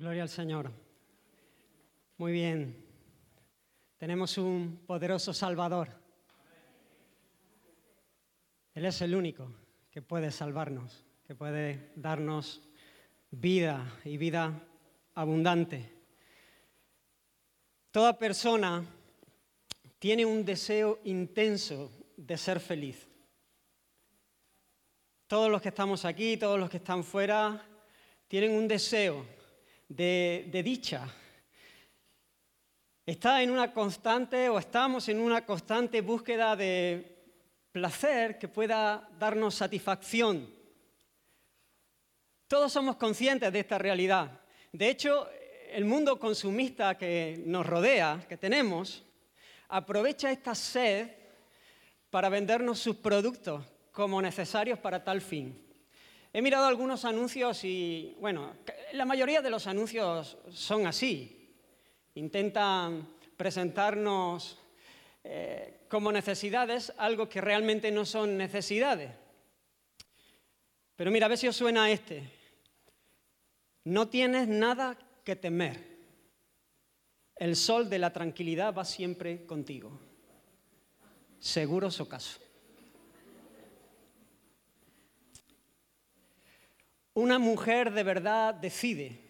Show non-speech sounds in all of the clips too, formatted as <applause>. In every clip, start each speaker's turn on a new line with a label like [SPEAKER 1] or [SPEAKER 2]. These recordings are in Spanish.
[SPEAKER 1] Gloria al Señor. Muy bien. Tenemos un poderoso Salvador. Él es el único que puede salvarnos, que puede darnos vida y vida abundante. Toda persona tiene un deseo intenso de ser feliz. Todos los que estamos aquí, todos los que están fuera, tienen un deseo de, dicha. Está en una constante o estamos en una constante búsqueda de placer que pueda darnos satisfacción. Todos somos conscientes de esta realidad. De hecho, el mundo consumista que nos rodea, que tenemos, aprovecha esta sed para vendernos sus productos como necesarios para tal fin. He mirado algunos anuncios y, bueno, la mayoría de los anuncios son así. Intentan presentarnos eh, como necesidades algo que realmente no son necesidades. Pero mira, a ver si os suena este. No tienes nada que temer. El sol de la tranquilidad va siempre contigo. Seguro o Una mujer de verdad decide.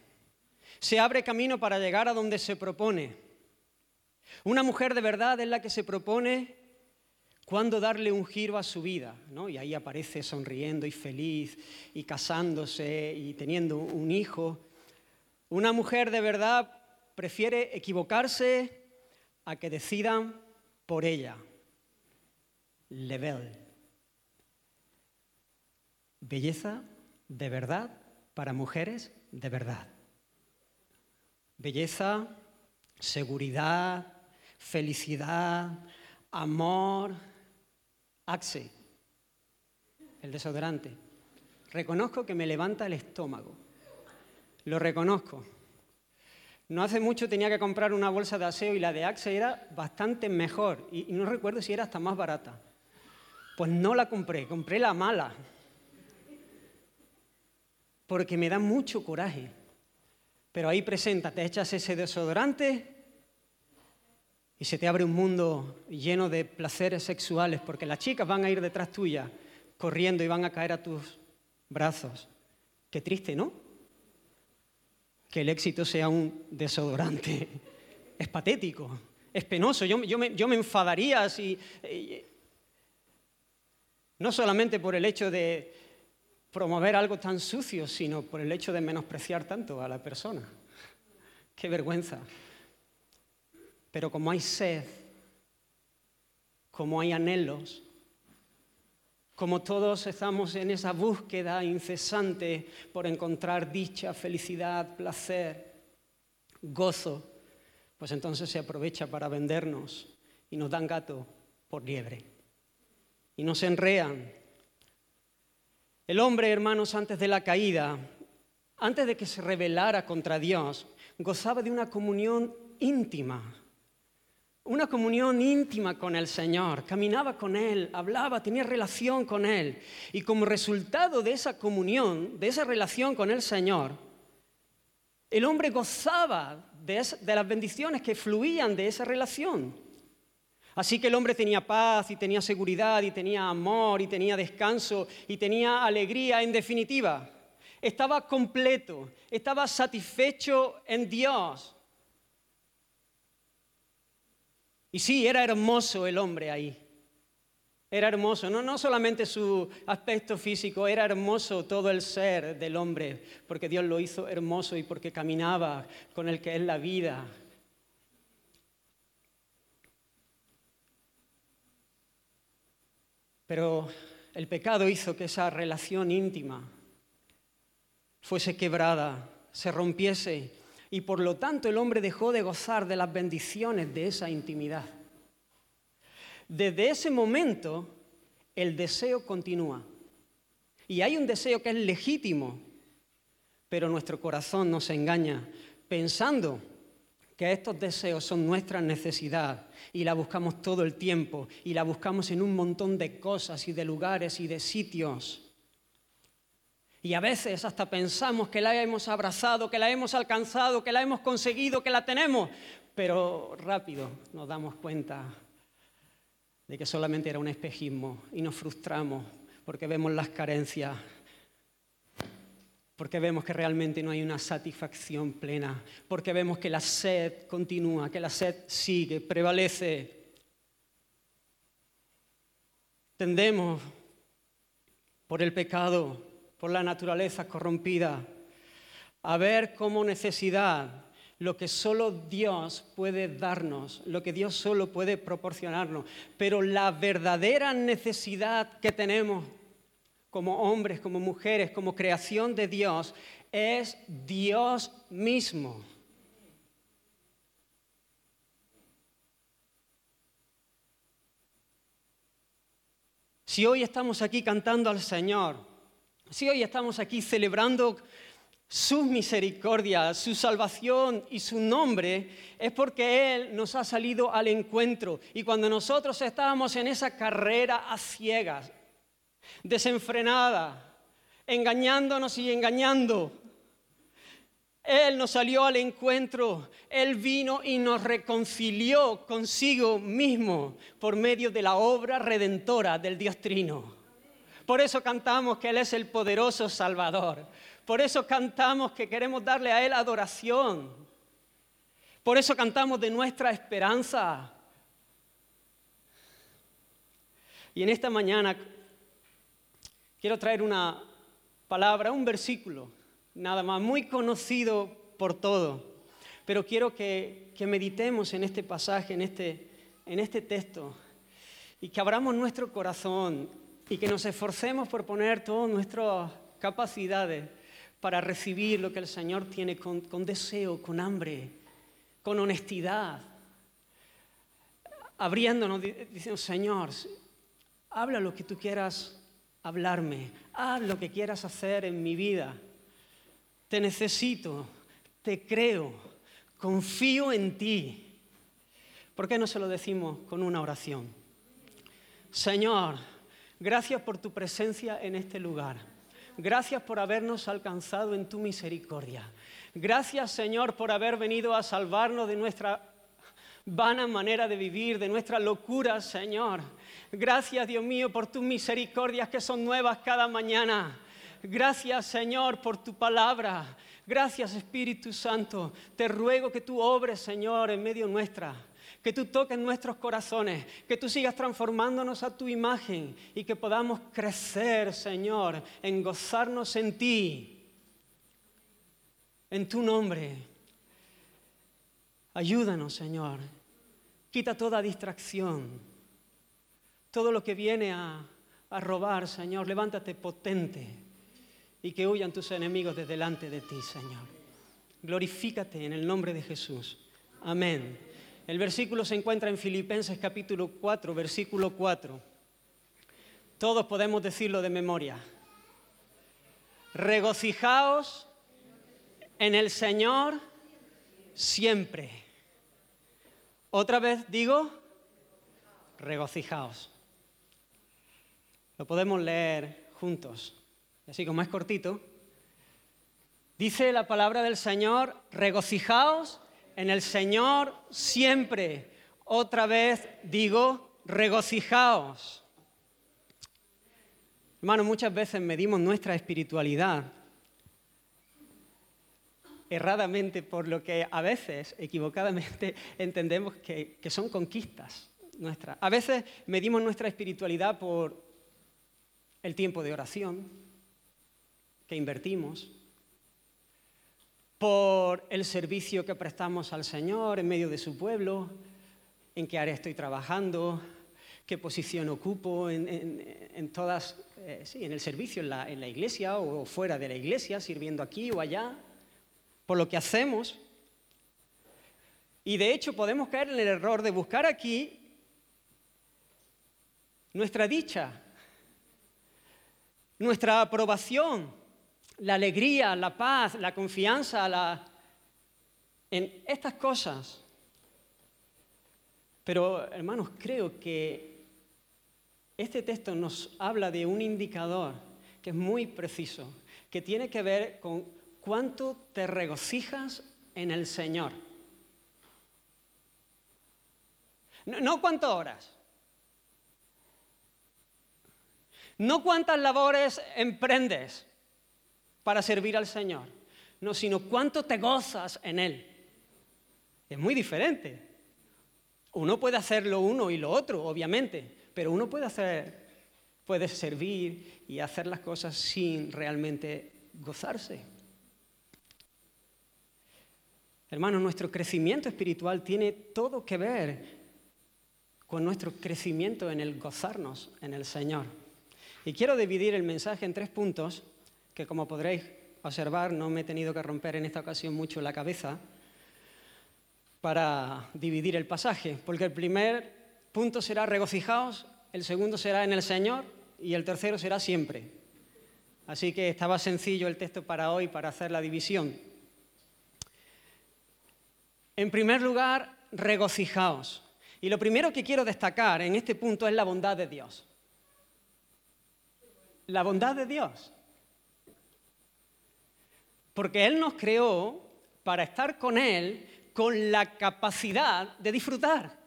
[SPEAKER 1] Se abre camino para llegar a donde se propone. Una mujer de verdad es la que se propone cuándo darle un giro a su vida, ¿no? Y ahí aparece sonriendo y feliz y casándose y teniendo un hijo. Una mujer de verdad prefiere equivocarse a que decidan por ella. Level. Belleza de verdad para mujeres de verdad. Belleza, seguridad, felicidad, amor, Axe, el desodorante. Reconozco que me levanta el estómago. Lo reconozco. No hace mucho tenía que comprar una bolsa de aseo y la de Axe era bastante mejor. Y, no recuerdo si era hasta más barata. Pues no la compré, compré la mala porque me da mucho coraje. Pero ahí presenta, te echas ese desodorante y se te abre un mundo lleno de placeres sexuales, porque las chicas van a ir detrás tuya corriendo y van a caer a tus brazos. Qué triste, ¿no? Que el éxito sea un desodorante. Es patético, es penoso. Yo, me, enfadaría si... Eh, no solamente por el hecho de, promover algo tan sucio, sino por el hecho de menospreciar tanto a la persona. Qué vergüenza. Pero como hay sed, como hay anhelos, como todos estamos en esa búsqueda incesante por encontrar dicha, felicidad, placer, gozo, pues entonces se aprovecha para vendernos y nos dan gato por liebre. Y nos enrean el hombre, hermanos, antes de la caída, antes de que se rebelara contra Dios, gozaba de una comunión íntima, una comunión íntima con el Señor, caminaba con Él, hablaba, tenía relación con Él. Y como resultado de esa comunión, de esa relación con el Señor, el hombre gozaba de, las bendiciones que fluían de esa relación. Así que el hombre tenía paz y tenía seguridad y tenía amor y tenía descanso y tenía alegría en definitiva. Estaba completo, estaba satisfecho en Dios. Y sí, era hermoso el hombre ahí. Era hermoso, no, no solamente su aspecto físico, era hermoso todo el ser del hombre, porque Dios lo hizo hermoso y porque caminaba con el que es la vida, Pero el pecado hizo que esa relación íntima fuese quebrada, se rompiese y por lo tanto el hombre dejó de gozar de las bendiciones de esa intimidad. Desde ese momento el deseo continúa. Y hay un deseo que es legítimo, pero nuestro corazón nos engaña pensando que estos deseos son nuestra necesidad y la buscamos todo el tiempo y la buscamos en un montón de cosas y de lugares y de sitios. Y a veces hasta pensamos que la hemos abrazado, que la hemos alcanzado, que la hemos conseguido, que la tenemos, pero rápido nos damos cuenta de que solamente era un espejismo y nos frustramos porque vemos las carencias, porque vemos que realmente no hay una satisfacción plena, porque vemos que la sed continúa, que la sed sigue, prevalece. Tendemos por el pecado por la naturaleza corrompida, a ver como necesidad lo que solo Dios puede darnos, lo que Dios solo puede proporcionarnos. Pero la verdadera necesidad que tenemos como hombres, como mujeres, como creación de Dios, es Dios mismo. Si hoy estamos aquí cantando al Señor, si hoy estamos aquí celebrando su misericordia, su salvación y su nombre, es porque Él nos ha salido al encuentro. Y cuando nosotros estábamos en esa carrera a ciegas, desenfrenada, engañándonos y engañando, Él nos salió al encuentro, Él vino y nos reconcilió consigo mismo por medio de la obra redentora del Dios Trino. Por eso cantamos que Él es el poderoso Salvador. Por eso cantamos que queremos darle a Él adoración. Por eso cantamos de nuestra esperanza. Y en esta mañana quiero traer una palabra, un versículo, nada más, muy conocido por todo. Pero quiero que, meditemos en este pasaje, en este, en este texto, y que abramos nuestro corazón y que nos esforcemos por poner todas nuestras capacidades para recibir lo que el Señor tiene con, deseo, con hambre, con honestidad, abriéndonos, diciendo, Señor, habla lo que tú quieras hablarme, haz lo que quieras hacer en mi vida. Te necesito, te creo, confío en ti. ¿Por qué no se lo decimos con una oración? Señor, Gracias por tu presencia en este lugar. Gracias por habernos alcanzado en tu misericordia. Gracias, Señor, por haber venido a salvarnos de nuestra vana manera de vivir, de nuestra locura, Señor. Gracias, Dios mío, por tus misericordias que son nuevas cada mañana. Gracias, Señor, por tu palabra. Gracias, Espíritu Santo. Te ruego que tú obres, Señor, en medio nuestra que tú toques nuestros corazones, que tú sigas transformándonos a tu imagen y que podamos crecer, Señor, en gozarnos en ti, en tu nombre. Ayúdanos, Señor. Quita toda distracción, todo lo que viene a, robar, Señor. Levántate potente y que huyan tus enemigos de delante de ti, Señor. Glorifícate en el nombre de Jesús. Amén. El versículo se encuentra en Filipenses capítulo 4, versículo 4. Todos podemos decirlo de memoria. Regocijaos en el Señor siempre. Otra vez digo, regocijaos. Lo podemos leer juntos. Así como es cortito. Dice la palabra del Señor, regocijaos en el Señor siempre. Otra vez digo, regocijaos. Hermano, muchas veces medimos nuestra espiritualidad erradamente por lo que a veces, equivocadamente, <laughs> entendemos que, que son conquistas nuestras. A veces medimos nuestra espiritualidad por el tiempo de oración que invertimos, por el servicio que prestamos al Señor en medio de su pueblo, en qué área estoy trabajando, qué posición ocupo en, todas, eh, sí, en el servicio en la, en la iglesia o fuera de la iglesia, sirviendo aquí o allá, por lo que hacemos. Y de hecho podemos caer en el error de buscar aquí nuestra dicha, nuestra aprobación, la alegría, la paz, la confianza, en estas cosas. Pero, hermanos, creo que este texto nos habla de un indicador que es muy preciso, que tiene que ver con cuánto te regocijas en el Señor. No, no cuántas horas. No cuántas labores emprendes para servir al Señor. No, sino cuánto te gozas en Él. Es muy diferente. Uno puede hacer lo uno y lo otro, obviamente, pero uno puede hacer, puede servir y hacer las cosas sin realmente gozarse. Hermano, nuestro crecimiento espiritual tiene todo que ver con nuestro crecimiento en el gozarnos en el Señor. Y quiero dividir el mensaje en tres puntos que, como podréis observar, no me he tenido que romper en esta ocasión mucho la cabeza para dividir el pasaje, porque el primer punto será regocijaos, el segundo será en el Señor y el tercero será siempre. Así que estaba sencillo el texto para hoy para hacer la división. En primer lugar, regocijaos. Y lo primero que quiero destacar en este punto es la bondad de Dios. La bondad de Dios. Porque Él nos creó para estar con Él con la capacidad de disfrutar,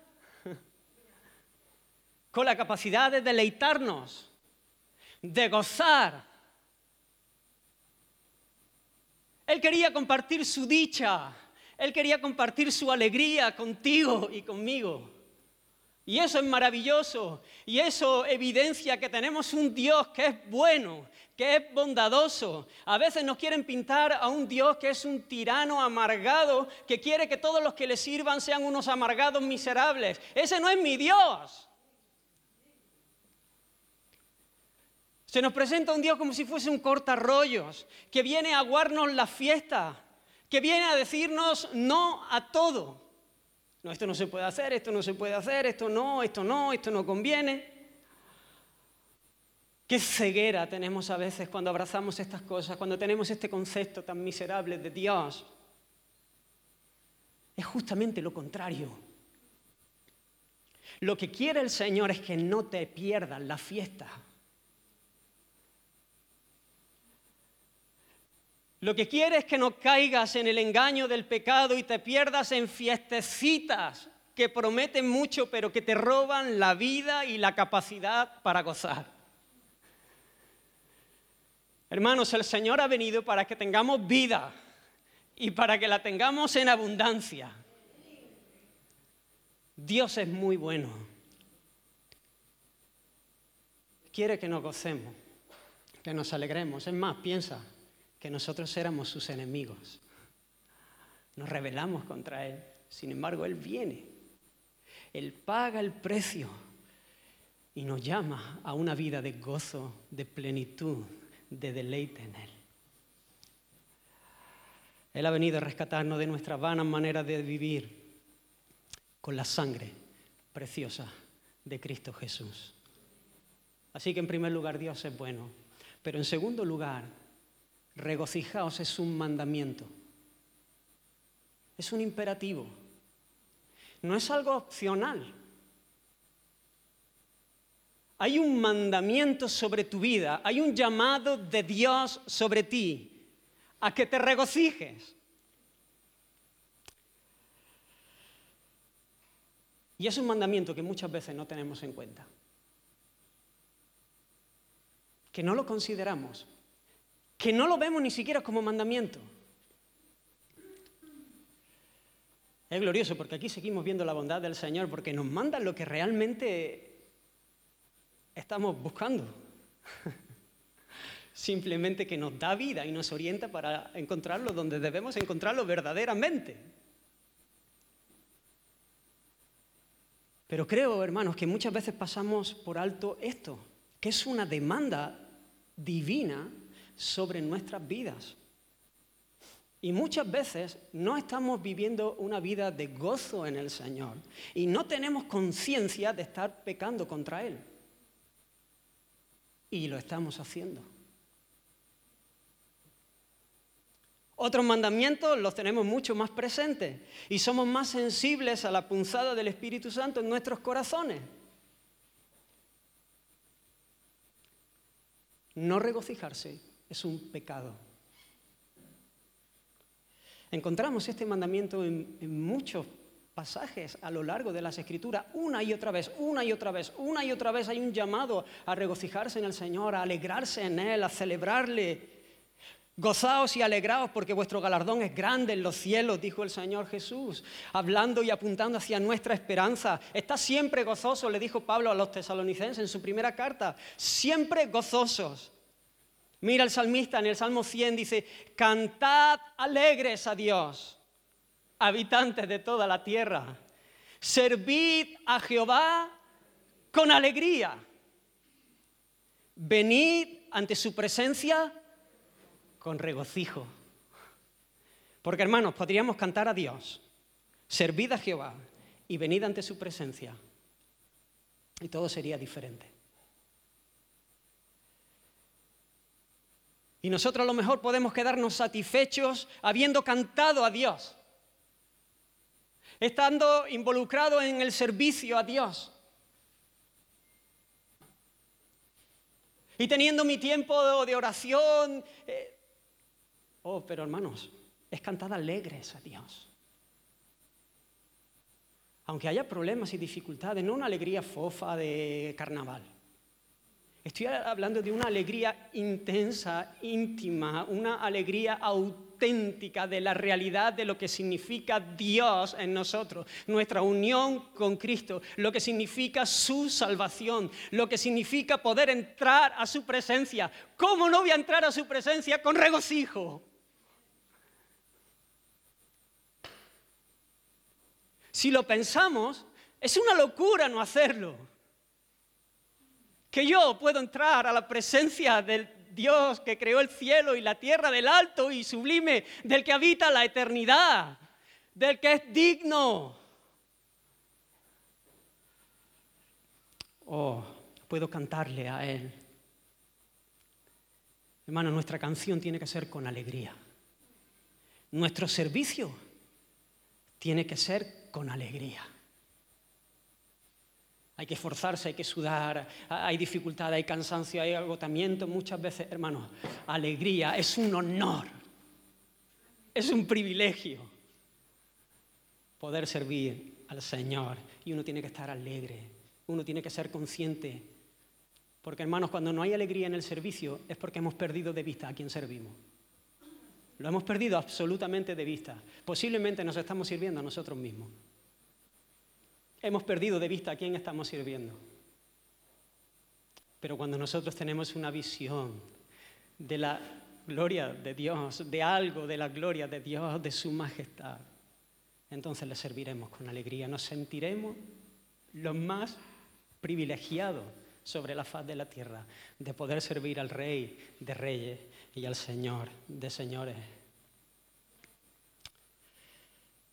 [SPEAKER 1] con la capacidad de deleitarnos, de gozar. Él quería compartir su dicha, Él quería compartir su alegría contigo y conmigo. Y eso es maravilloso. Y eso evidencia que tenemos un Dios que es bueno, que es bondadoso. A veces nos quieren pintar a un Dios que es un tirano amargado, que quiere que todos los que le sirvan sean unos amargados miserables. Ese no es mi Dios. Se nos presenta un Dios como si fuese un cortarrollos, que viene a aguarnos la fiesta, que viene a decirnos no a todo. No, esto no se puede hacer, esto no se puede hacer, esto no, esto no, esto no conviene. Qué ceguera tenemos a veces cuando abrazamos estas cosas, cuando tenemos este concepto tan miserable de Dios. Es justamente lo contrario. Lo que quiere el Señor es que no te pierdas la fiesta. Lo que quiere es que no caigas en el engaño del pecado y te pierdas en fiestecitas que prometen mucho pero que te roban la vida y la capacidad para gozar. Hermanos, el Señor ha venido para que tengamos vida y para que la tengamos en abundancia. Dios es muy bueno. Quiere que nos gocemos, que nos alegremos. Es más, piensa, que nosotros éramos sus enemigos. Nos rebelamos contra Él. Sin embargo, Él viene. Él paga el precio y nos llama a una vida de gozo, de plenitud, de deleite en Él. Él ha venido a rescatarnos de nuestras vanas maneras de vivir con la sangre preciosa de Cristo Jesús. Así que en primer lugar Dios es bueno, pero en segundo lugar regocijaos es un mandamiento. Es un imperativo. No es algo opcional. Hay un mandamiento sobre tu vida, hay un llamado de Dios sobre ti a que te regocijes. Y es un mandamiento que muchas veces no tenemos en cuenta, que no lo consideramos que no lo vemos ni siquiera como mandamiento. Es glorioso porque aquí seguimos viendo la bondad del Señor, porque nos manda lo que realmente estamos buscando. <laughs> Simplemente que nos da vida y nos orienta para encontrarlo donde debemos encontrarlo verdaderamente. Pero creo, hermanos, que muchas veces pasamos por alto esto, que es una demanda divina sobre nuestras vidas. Y muchas veces no estamos viviendo una vida de gozo en el Señor y no tenemos conciencia de estar pecando contra Él. Y lo estamos haciendo. Otros mandamientos los tenemos mucho más presentes y somos más sensibles a la punzada del Espíritu Santo en nuestros corazones. No regocijarse es un pecado. Encontramos este mandamiento en, muchos pasajes a lo largo de las escrituras, una y otra vez, una y otra vez, una y otra vez hay un llamado a regocijarse en el Señor, a alegrarse en Él, a celebrarle. Gozaos y alegraos porque vuestro galardón es grande en los cielos, dijo el Señor Jesús, hablando y apuntando hacia nuestra esperanza. Está siempre gozoso, le dijo Pablo a los tesalonicenses en su primera carta, siempre gozosos. Mira el salmista en el Salmo 100 dice, cantad alegres a Dios, habitantes de toda la tierra. Servid a Jehová con alegría. Venid ante su presencia con regocijo. Porque hermanos, podríamos cantar a Dios, servid a Jehová y venid ante su presencia. Y todo sería diferente. Y nosotros a lo mejor podemos quedarnos satisfechos habiendo cantado a Dios, estando involucrado en el servicio a Dios. Y teniendo mi tiempo de oración. Eh, oh, pero hermanos, es cantar alegres a Dios. Aunque haya problemas y dificultades, no una alegría fofa de carnaval. Estoy hablando de una alegría intensa, íntima, una alegría auténtica de la realidad de lo que significa Dios en nosotros, nuestra unión con Cristo, lo que significa su salvación, lo que significa poder entrar a su presencia. ¿Cómo no voy a entrar a su presencia con regocijo? Si lo pensamos, es una locura no hacerlo que yo puedo entrar a la presencia del Dios que creó el cielo y la tierra del alto y sublime, del que habita la eternidad, del que es digno. Oh, puedo cantarle a Él. Hermano, nuestra canción tiene que ser con alegría. Nuestro servicio tiene que ser con alegría. Hay que esforzarse, hay que sudar, hay dificultad, hay cansancio, hay agotamiento. Muchas veces, hermanos, alegría es un honor, es un privilegio poder servir al Señor. Y uno tiene que estar alegre, uno tiene que ser consciente. Porque, hermanos, cuando no hay alegría en el servicio es porque hemos perdido de vista a quien servimos. Lo hemos perdido absolutamente de vista. Posiblemente nos estamos sirviendo a nosotros mismos hemos perdido de vista a quién estamos sirviendo. Pero cuando nosotros tenemos una visión de la gloria de Dios, de algo de la gloria de Dios, de su majestad, entonces le serviremos con alegría. Nos sentiremos los más privilegiados sobre la faz de la tierra de poder servir al Rey de Reyes y al Señor de Señores.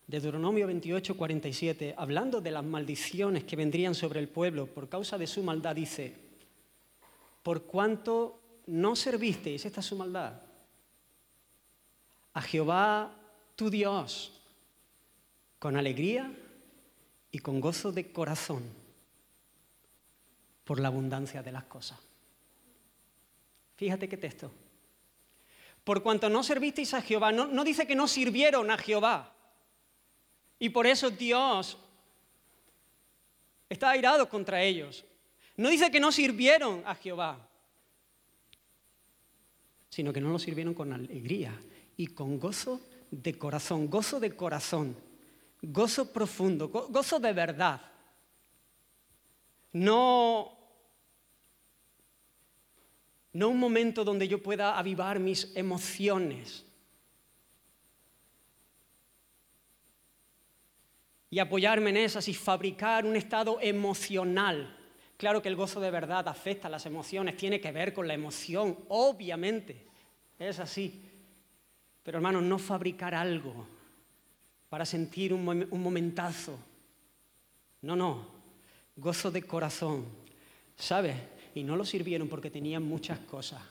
[SPEAKER 1] de Deuteronomio 28, 47, hablando de las maldiciones que vendrían sobre el pueblo por causa de su maldad, dice, por cuanto no servisteis, esta es su maldad, a Jehová tu Dios con alegría y con gozo de corazón por la abundancia de las cosas. Fíjate qué texto. Por cuanto no servisteis a Jehová, no, no dice que no sirvieron a Jehová, y por eso Dios está airado contra ellos. No dice que no sirvieron a Jehová, sino que no lo sirvieron con alegría y con gozo de corazón, gozo de corazón, gozo profundo, gozo de verdad. No, no un momento donde yo pueda avivar mis emociones, y apoyarme en esas y fabricar un estado emocional. Claro que el gozo de verdad afecta a las emociones, tiene que ver con la emoción, obviamente, es así. Pero hermanos, no fabricar algo para sentir un, momentazo. No, no, gozo de corazón. ¿Sabes? Y no lo sirvieron porque tenían muchas cosas.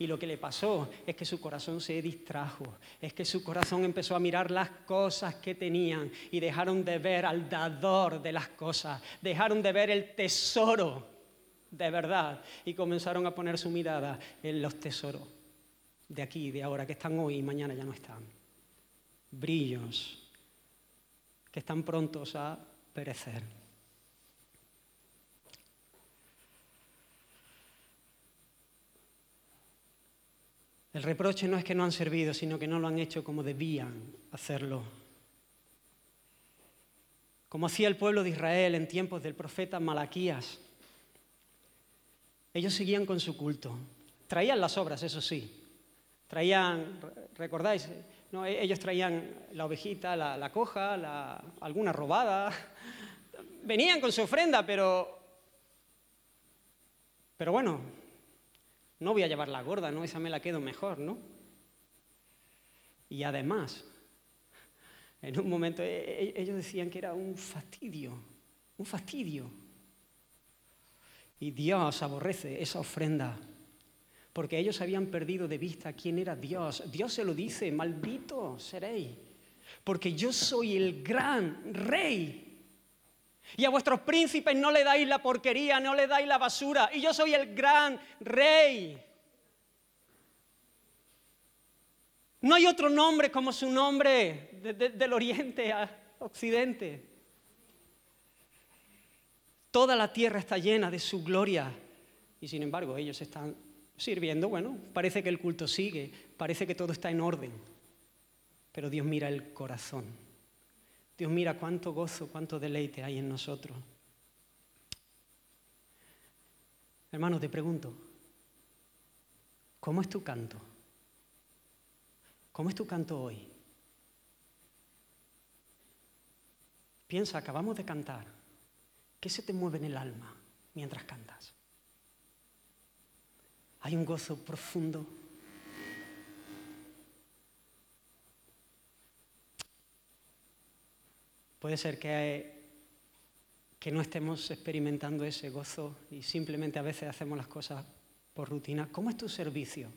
[SPEAKER 1] Y lo que le pasó es que su corazón se distrajo, es que su corazón empezó a mirar las cosas que tenían y dejaron de ver al dador de las cosas, dejaron de ver el tesoro de verdad y comenzaron a poner su mirada en los tesoros de aquí, de ahora, que están hoy y mañana ya no están. Brillos que están prontos a perecer. El reproche no es que no han servido, sino que no lo han hecho como debían hacerlo. Como hacía el pueblo de Israel en tiempos del profeta Malaquías. Ellos seguían con su culto. Traían las obras, eso sí. Traían, ¿recordáis? E-, ellos traían la ovejita, la, coja, alguna robada. <laughs> Venían con su ofrenda, pero, pero bueno, no voy a llevar la gorda, ¿no? Esa me la quedo mejor, ¿no? Y además, en un momento e-, e-, ellos decían que era un fastidio, un fastidio. Y Dios aborrece esa ofrenda, porque ellos habían perdido de vista quién era Dios. Dios se lo dice, maldito seréis, porque yo soy el gran rey. Y a vuestros príncipes no le dais la porquería, no le dais la basura, y yo soy el gran rey. No hay otro nombre como su nombre del oriente a occidente. Toda la tierra está llena de su gloria y sin embargo ellos están sirviendo. Bueno, parece que el culto sigue, parece que todo está en orden, pero Dios mira el corazón. Dios mira cuánto gozo, cuánto deleite hay en nosotros. Hermano, te pregunto, ¿cómo es tu canto? ¿Cómo es tu canto hoy? Piensa, acabamos de cantar. ¿Qué se te mueve en el alma mientras cantas? Hay un gozo profundo. Puede ser que, que no estemos experimentando ese gozo y simplemente a veces hacemos las cosas por rutina. ¿Cómo es tu servicio?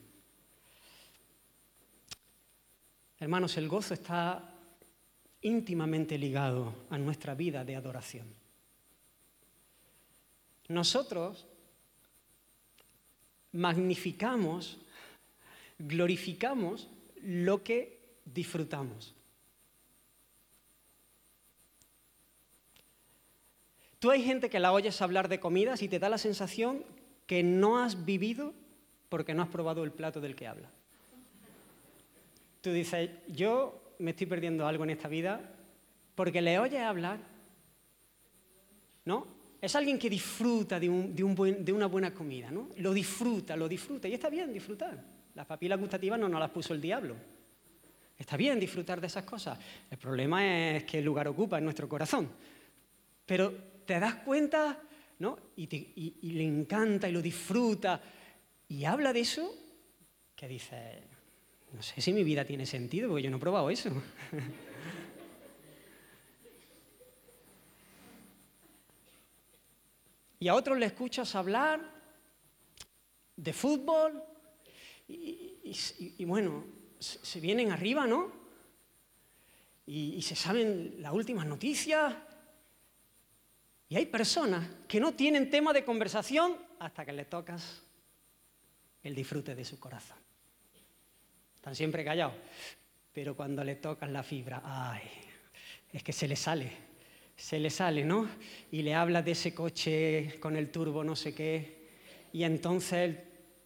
[SPEAKER 1] Hermanos, el gozo está íntimamente ligado a nuestra vida de adoración. Nosotros magnificamos, glorificamos lo que disfrutamos. Tú hay gente que la oyes hablar de comidas y te da la sensación que no has vivido porque no has probado el plato del que habla. Tú dices, yo me estoy perdiendo algo en esta vida porque le oyes hablar, ¿no? Es alguien que disfruta de, una buena comida, ¿no? Lo disfruta, lo disfruta. Y está bien disfrutar. Las papilas gustativas no nos las puso el diablo. Está bien disfrutar de esas cosas. El problema es que el lugar ocupa en nuestro corazón. Pero te das cuenta, ¿no? Y, le encanta y lo disfruta. Y habla de eso que dice, no sé si mi vida tiene sentido, porque yo no he probado eso. <laughs> y a otros le escuchas hablar de fútbol y, bueno, se, vienen arriba, ¿no? Y, se saben las últimas noticias. Y hay personas que no tienen tema de conversación hasta que le tocas el disfrute de su corazón. Están siempre callados. Pero cuando le tocas la fibra, ay, es que se le sale se le sale, ¿no? Y le habla de ese coche con el turbo no sé qué, y entonces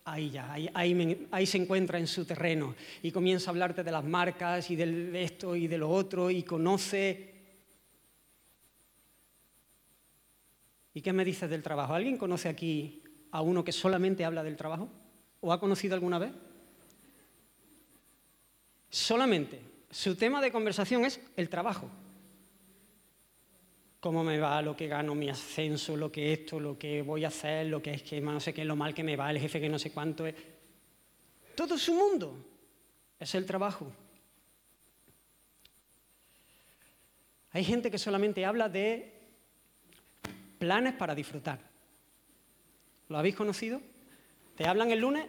[SPEAKER 1] ahí ya, ahí, se encuentra en su terreno y comienza a hablarte de las marcas y de esto y de lo otro y conoce. ¿Y qué me dices del trabajo? ¿Alguien conoce aquí a uno que solamente habla del trabajo? ¿O ha conocido alguna vez? Solamente. Su tema de conversación es el trabajo cómo me va, lo que gano, mi ascenso, lo que esto, lo que voy a hacer, lo que es que no sé qué, lo mal que me va, el jefe que no sé cuánto es. Todo su mundo es el trabajo. Hay gente que solamente habla de planes para disfrutar. ¿Lo habéis conocido? Te hablan el lunes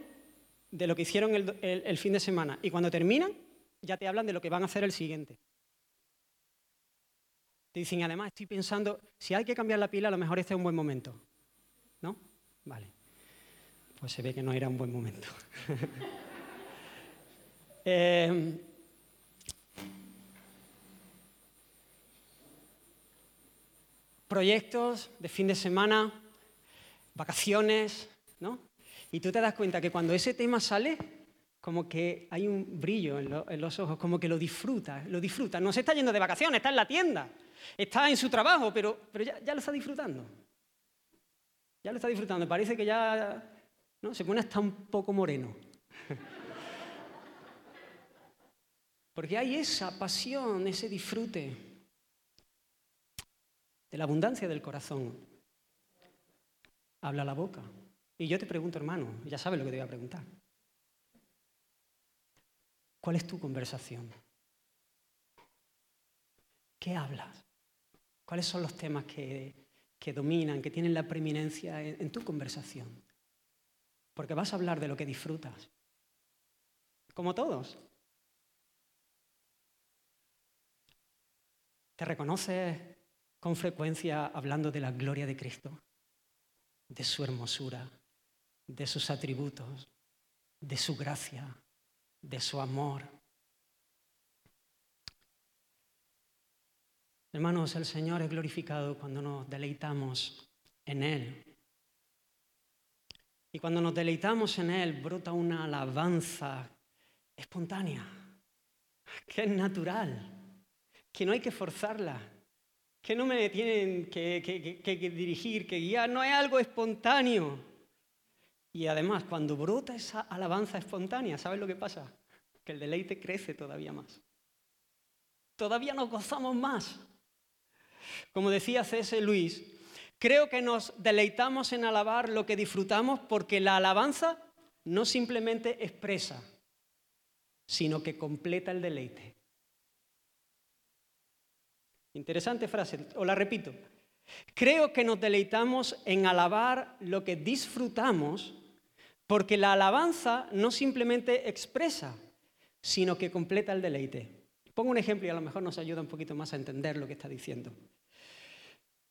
[SPEAKER 1] de lo que hicieron el, fin de semana y cuando terminan ya te hablan de lo que van a hacer el siguiente. Te dicen, además, estoy pensando, si hay que cambiar la pila, a lo mejor este es un buen momento. ¿No? Vale. Pues se ve que no era un buen momento. <laughs> Eh, proyectos de fin de semana, vacaciones, ¿no? Y tú te das cuenta que cuando ese tema sale, como que hay un brillo en, los ojos, como que lo disfruta, lo disfruta. No se está yendo de vacaciones, está en la tienda, está en su trabajo, pero, pero ya, ya, lo está disfrutando. Ya lo está disfrutando. Parece que ya ¿no? se pone hasta un poco moreno. <laughs> Porque hay esa pasión, ese disfrute de la abundancia del corazón. Habla la boca. Y yo te pregunto, hermano, ya sabes lo que te voy a preguntar. ¿Cuál es tu conversación? ¿Qué hablas? ¿Cuáles son los temas que, dominan, que tienen la preeminencia en tu conversación? Porque vas a hablar de lo que disfrutas. Como todos. ¿Te reconoces con frecuencia hablando de la gloria de Cristo? De su hermosura, de sus atributos, de su gracia, de su amor. Hermanos, el Señor es glorificado cuando nos deleitamos en Él. Y cuando nos deleitamos en Él, brota una alabanza espontánea, que es natural que no hay que forzarla, que no me tienen que, dirigir, que guiar, no es algo espontáneo. Y además, cuando brota esa alabanza espontánea, ¿sabes lo que pasa? Que el deleite crece todavía más. Todavía nos gozamos más. Como decía C.S. Luis, creo que nos deleitamos en alabar lo que disfrutamos porque la alabanza no simplemente expresa, sino que completa el deleite. Interesante frase, o la repito. Creo que nos deleitamos en alabar lo que disfrutamos porque la alabanza no simplemente expresa, sino que completa el deleite. Pongo un ejemplo y a lo mejor nos ayuda un poquito más a entender lo que está diciendo.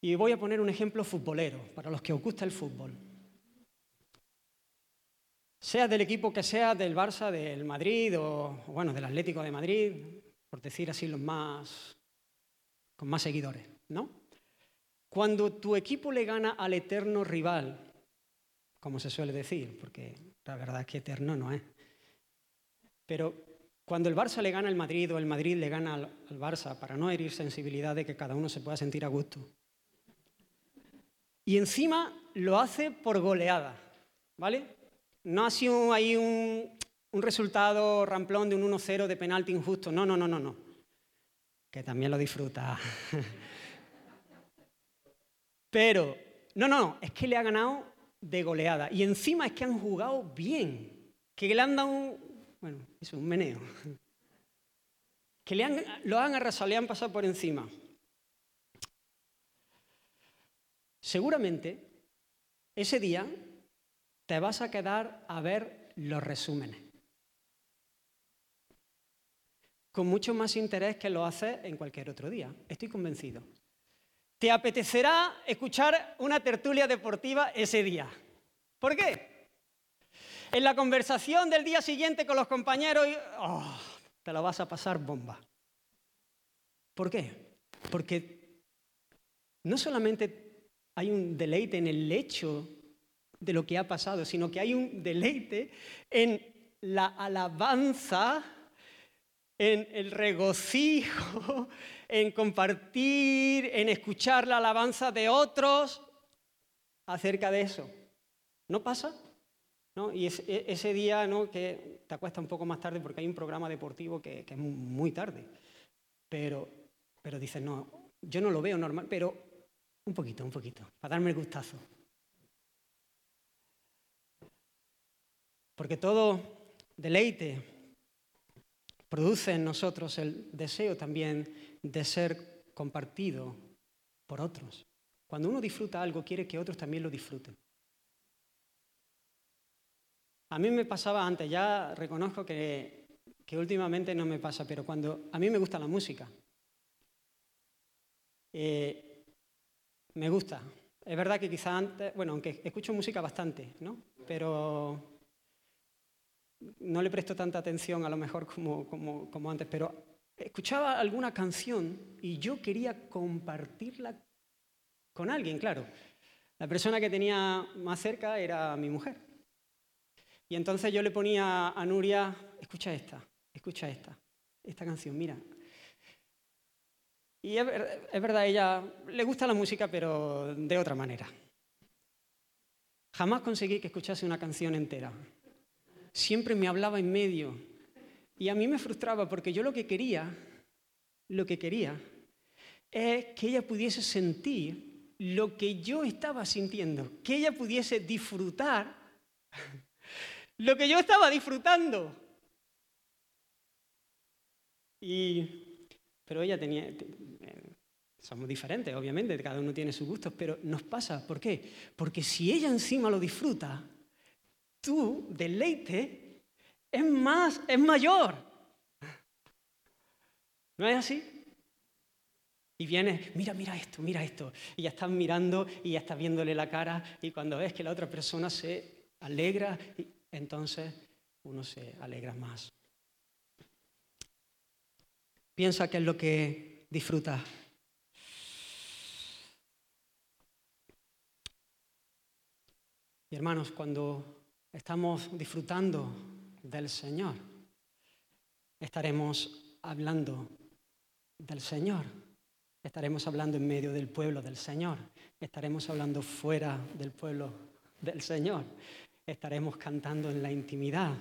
[SPEAKER 1] Y voy a poner un ejemplo futbolero, para los que os gusta el fútbol. Sea del equipo que sea, del Barça, del Madrid o, bueno, del Atlético de Madrid, por decir así los más con más seguidores, ¿no? Cuando tu equipo le gana al eterno rival, como se suele decir, porque la verdad es que eterno no es, pero cuando el Barça le gana al Madrid o el Madrid le gana al, Barça, para no herir sensibilidad de que cada uno se pueda sentir a gusto, y encima lo hace por goleada, ¿vale? No ha sido ahí un, un resultado ramplón de un 1-0 de penalti injusto, no, no, no, no, no que también lo disfruta. <laughs> Pero, no, no, es que le ha ganado de goleada. Y encima es que han jugado bien. Que le han dado un, bueno, eso, un meneo. <laughs> Que le han, lo han arrasado, le han pasado por encima. Seguramente ese día te vas a quedar a ver los resúmenes. Con mucho más interés que lo haces en cualquier otro día. Estoy convencido. Te apetecerá escuchar una tertulia deportiva ese día. ¿Por qué? En la conversación del día siguiente con los compañeros, oh, te lo vas a pasar bomba. ¿Por qué? Porque no solamente hay un deleite en el hecho de lo que ha pasado, sino que hay un deleite en la alabanza en el regocijo, <laughs> en compartir, en escuchar la alabanza de otros acerca de eso. ¿No pasa? ¿No? Y e, ese día ¿no? que te acuestas un poco más tarde porque hay un programa deportivo que, es muy tarde, pero, pero dices, no, yo no lo veo normal, pero un poquito, un poquito, para darme el gustazo. Porque todo deleite produce en nosotros el deseo también de ser compartido por otros. Cuando uno disfruta algo, quiere que otros también lo disfruten. A mí me pasaba antes, ya reconozco que, últimamente no me pasa, pero cuando a mí me gusta la música, eh, me gusta. Es verdad que quizá antes, bueno, aunque escucho música bastante, ¿no? Pero no le presto tanta atención a lo mejor como, antes, pero escuchaba alguna canción y yo quería compartirla con alguien, claro. La persona que tenía más cerca era mi mujer. Y entonces yo le ponía a Nuria, escucha esta, escucha esta, esta canción, mira. Y es, verdad, ella le gusta la música, pero de otra manera. Jamás conseguí que escuchase una canción entera. Siempre me hablaba en medio. Y a mí me frustraba porque yo lo que quería, lo que quería, es que ella pudiese sentir lo que yo estaba sintiendo, que ella pudiese disfrutar <laughs> lo que yo estaba disfrutando. Y, pero ella tenía, eh, somos diferentes, obviamente, cada uno tiene sus gustos, pero nos pasa, ¿por qué? Porque si ella encima lo disfruta, tu deleite es más, es mayor. ¿No es así? Y vienes, mira, mira esto, mira esto. Y ya estás mirando y ya estás viéndole la cara y cuando ves que la otra persona se alegra, entonces uno se alegra más. Piensa qué es lo que disfrutas. Y hermanos, cuando estamos disfrutando del Señor, estaremos hablando del Señor. Estaremos hablando en medio del pueblo del Señor. Estaremos hablando fuera del pueblo del Señor estaremos cantando en la intimidad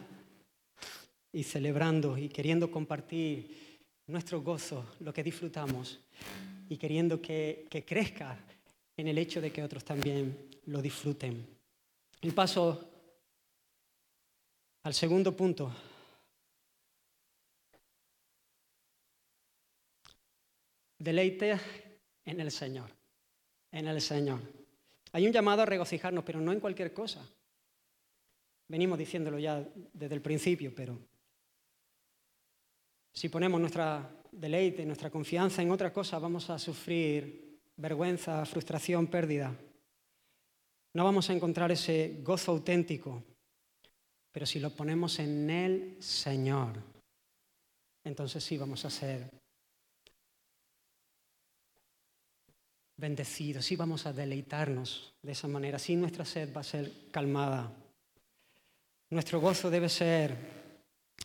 [SPEAKER 1] y celebrando y queriendo compartir nuestro gozo, lo que disfrutamos y queriendo que, crezca en el hecho de que otros también lo disfruten. Y paso al segundo punto. Deleite en el Señor, en el Señor. Hay un llamado a regocijarnos, pero no en cualquier cosa. Venimos diciéndolo ya desde el principio, pero si ponemos nuestra deleite, nuestra confianza en otra cosa, vamos a sufrir vergüenza, frustración, pérdida. No vamos a encontrar ese gozo auténtico, pero si lo ponemos en el Señor, entonces sí vamos a ser bendecidos, sí vamos a deleitarnos de esa manera, sí nuestra sed va a ser calmada. Nuestro gozo debe ser,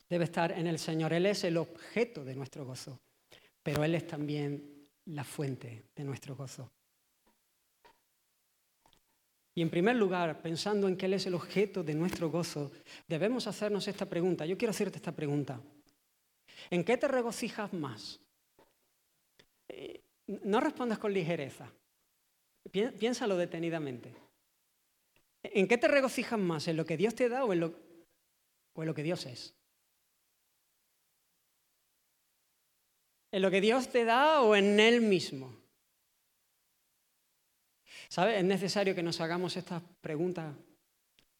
[SPEAKER 1] debe estar en el Señor. Él es el objeto de nuestro gozo, pero Él es también la fuente de nuestro gozo. Y en primer lugar, pensando en que Él es el objeto de nuestro gozo, debemos hacernos esta pregunta. Yo quiero hacerte esta pregunta. ¿En qué te regocijas más? Eh, no respondas con ligereza. Piénsalo detenidamente. ¿En qué te regocijas más? ¿En lo que Dios te da o en lo, o en lo que Dios es? ¿En lo que Dios te da o en Él mismo? ¿Sabes? Es necesario que nos hagamos estas preguntas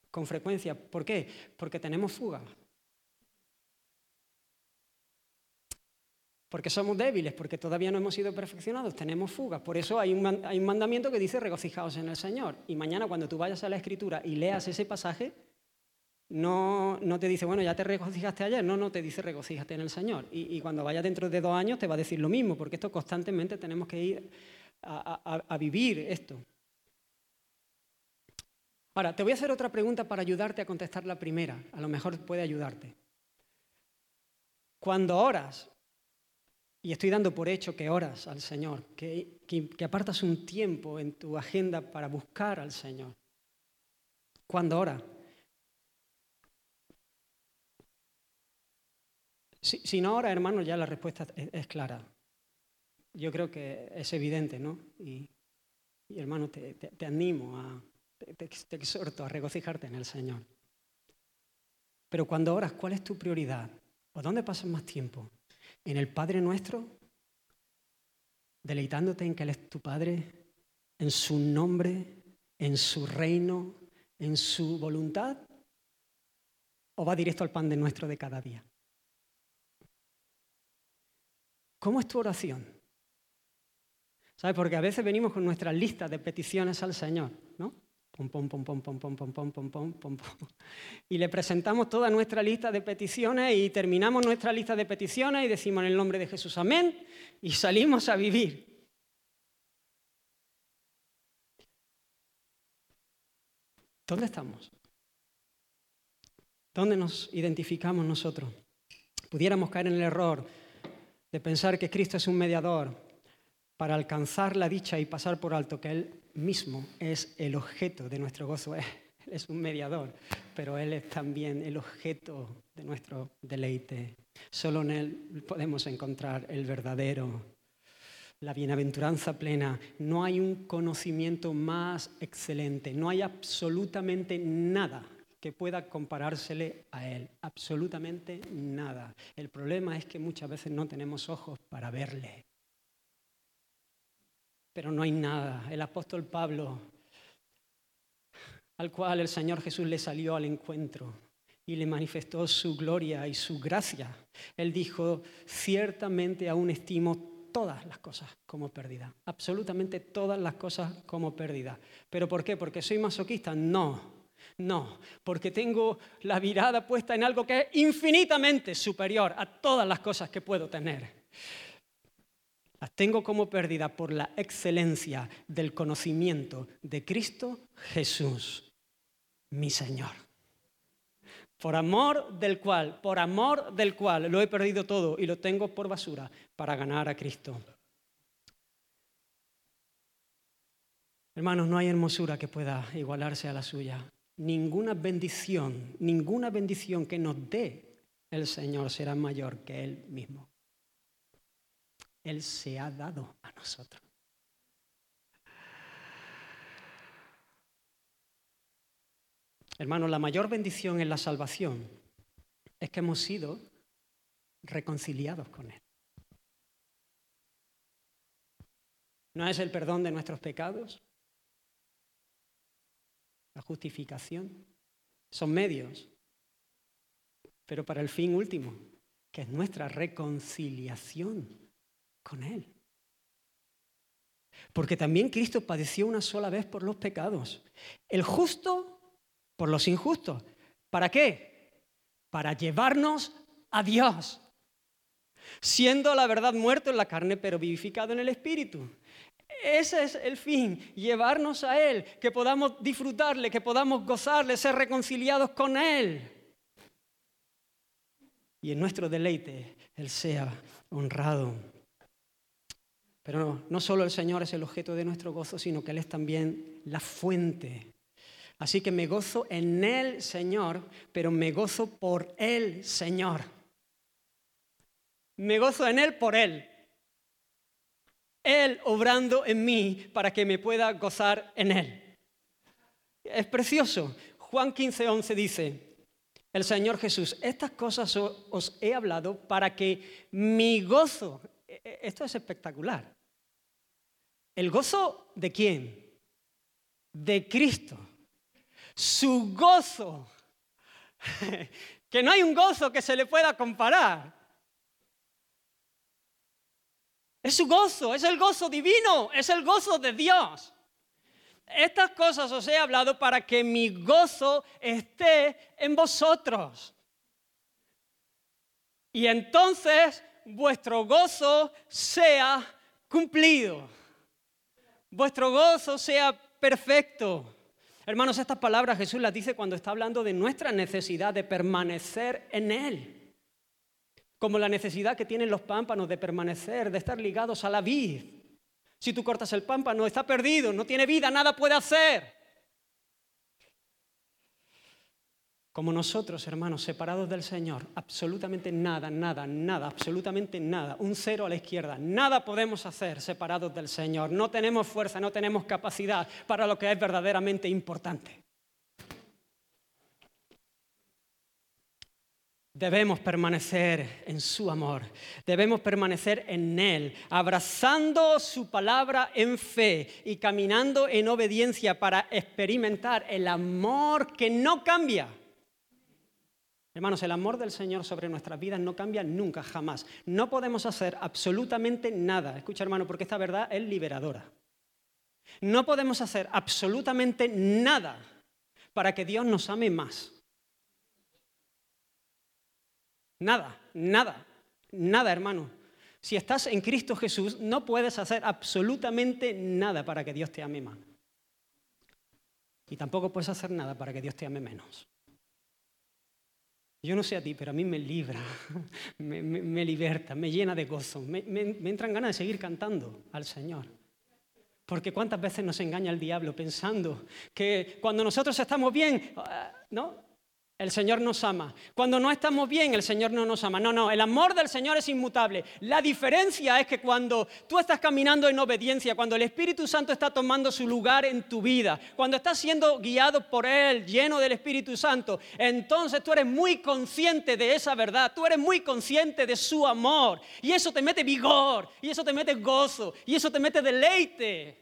[SPEAKER 1] con frecuencia. ¿Por qué? Porque tenemos fuga. Porque somos débiles, porque todavía no hemos sido perfeccionados, tenemos fugas. Por eso hay un, mandamiento que dice regocijaos en el Señor. Y mañana cuando tú vayas a la Escritura y leas ese pasaje, no, no te dice, bueno, ya te regocijaste ayer, no, no, te dice regocíjate en el Señor. Y, cuando vayas dentro de dos años te va a decir lo mismo, porque esto constantemente tenemos que ir a vivir esto. Ahora, te voy a hacer otra pregunta para ayudarte a contestar la primera. A lo mejor puede ayudarte. Cuando oras, y estoy dando por hecho que oras al Señor, que, apartas un tiempo en tu agenda para buscar al Señor. ¿Cuándo ora? Si, no ora, hermano, ya la respuesta es, clara. Yo creo que es evidente, ¿no? Y, hermano, te, animo, a, te, exhorto a regocijarte en el Señor. Pero cuando oras, ¿cuál es tu prioridad? ¿O dónde pasas más tiempo? en el Padre nuestro, deleitándote en que Él es tu Padre, en su nombre, en su reino, en su voluntad, o va directo al pan de nuestro de cada día? ¿Cómo es tu oración? ¿Sabes? Porque a veces venimos con nuestras listas de peticiones al Señor, ¿no? Y le presentamos toda nuestra lista de peticiones y terminamos nuestra lista de peticiones y decimos en el nombre de Jesús amén y salimos a vivir. ¿Dónde estamos? ¿Dónde nos identificamos nosotros? Pudiéramos caer en el error de pensar que Cristo es un mediador para alcanzar la dicha y pasar por alto que Él mismo es el objeto de nuestro gozo. <laughs> Él es un mediador, pero Él es también el objeto de nuestro deleite. Solo en Él podemos encontrar el verdadero, la bienaventuranza plena. No hay un conocimiento más excelente, no hay absolutamente nada que pueda comparársele a Él. Absolutamente nada. El problema es que muchas veces no tenemos ojos para verle. Pero no hay nada. El apóstol Pablo, al cual el Señor Jesús le salió al encuentro y le manifestó su gloria y su gracia, él dijo, ciertamente aún estimo todas las cosas como pérdida, absolutamente todas las cosas como pérdida. ¿Pero por qué? ¿Porque soy masoquista? No, no, porque tengo la mirada puesta en algo que es infinitamente superior a todas las cosas que puedo tener. Las tengo como pérdida por la excelencia del conocimiento de Cristo Jesús, mi Señor. Por amor del cual, por amor del cual lo he perdido todo y lo tengo por basura para ganar a Cristo. Hermanos, no hay hermosura que pueda igualarse a la suya ninguna bendición, ninguna bendición que nos dé el Señor será mayor que Él mismo. Él se ha dado a nosotros. Hermanos, la mayor bendición en la salvación es que hemos sido reconciliados con Él. No es el perdón de nuestros pecados, la justificación. Son medios, pero para el fin último, que es nuestra reconciliación con Él. Porque también Cristo padeció una sola vez por los pecados. El justo por los injustos. ¿Para qué? Para llevarnos a Dios. Siendo la verdad muerto en la carne, pero vivificado en el Espíritu. Ese es el fin, llevarnos a Él, que podamos disfrutarle, que podamos gozarle, ser reconciliados con Él. Y en nuestro deleite Él sea honrado. Pero no, no solo el Señor es el objeto de nuestro gozo, sino que Él es también la fuente. Así que me gozo en Él, Señor, pero me gozo por Él, Señor. Me gozo en Él por Él. Él obrando en mí para que me pueda gozar en Él. Es precioso. Juan 15, 11 dice, el Señor Jesús, estas cosas os he hablado para que mi gozo, esto es espectacular. ¿El gozo de quién? De Cristo. Su gozo. <laughs> Que no hay un gozo que se le pueda comparar. Es su gozo, es el gozo divino, es el gozo de Dios. Estas cosas os he hablado para que mi gozo esté en vosotros. Y entonces vuestro gozo sea cumplido. Vuestro gozo sea perfecto. Hermanos, estas palabras Jesús las dice cuando está hablando de nuestra necesidad de permanecer en Él como la necesidad que tienen los pámpanos de permanecer, de estar ligados a la vid. Si tú cortas el pámpano, está perdido, no tiene vida, nada puede hacer. Como nosotros, hermanos, separados del Señor, absolutamente nada, nada, nada, absolutamente nada, un cero a la izquierda, nada podemos hacer separados del Señor. No tenemos fuerza, no tenemos capacidad para lo que es verdaderamente importante. Debemos permanecer en su amor, debemos permanecer en Él, abrazando su palabra en fe y caminando en obediencia para experimentar el amor que no cambia. Hermanos, el amor del Señor sobre nuestras vidas no cambia nunca, jamás. No podemos hacer absolutamente nada. Escucha, hermano, porque esta verdad es liberadora. No podemos hacer absolutamente nada para que Dios nos ame más. Nada, nada, nada, hermano. Si estás en Cristo Jesús, no puedes hacer absolutamente nada para que Dios te ame más. Y tampoco puedes hacer nada para que Dios te ame menos. Yo no sé a ti, pero a mí me libra, <laughs> me, liberta, me llena de gozo, me, me entran ganas de seguir cantando al Señor. Porque cuántas veces nos engaña el diablo pensando que cuando nosotros estamos bien, ah, ¿no? El Señor nos ama. Cuando no estamos bien, el Señor no nos ama. No, no, el amor del Señor es inmutable. La diferencia es que cuando tú estás caminando en obediencia, cuando el Espíritu Santo está tomando su lugar en tu vida, cuando estás siendo guiado por Él, lleno del Espíritu Santo, entonces tú eres muy consciente de esa verdad, tú eres muy consciente de su amor. Y eso te mete vigor, y eso te mete gozo, y eso te mete deleite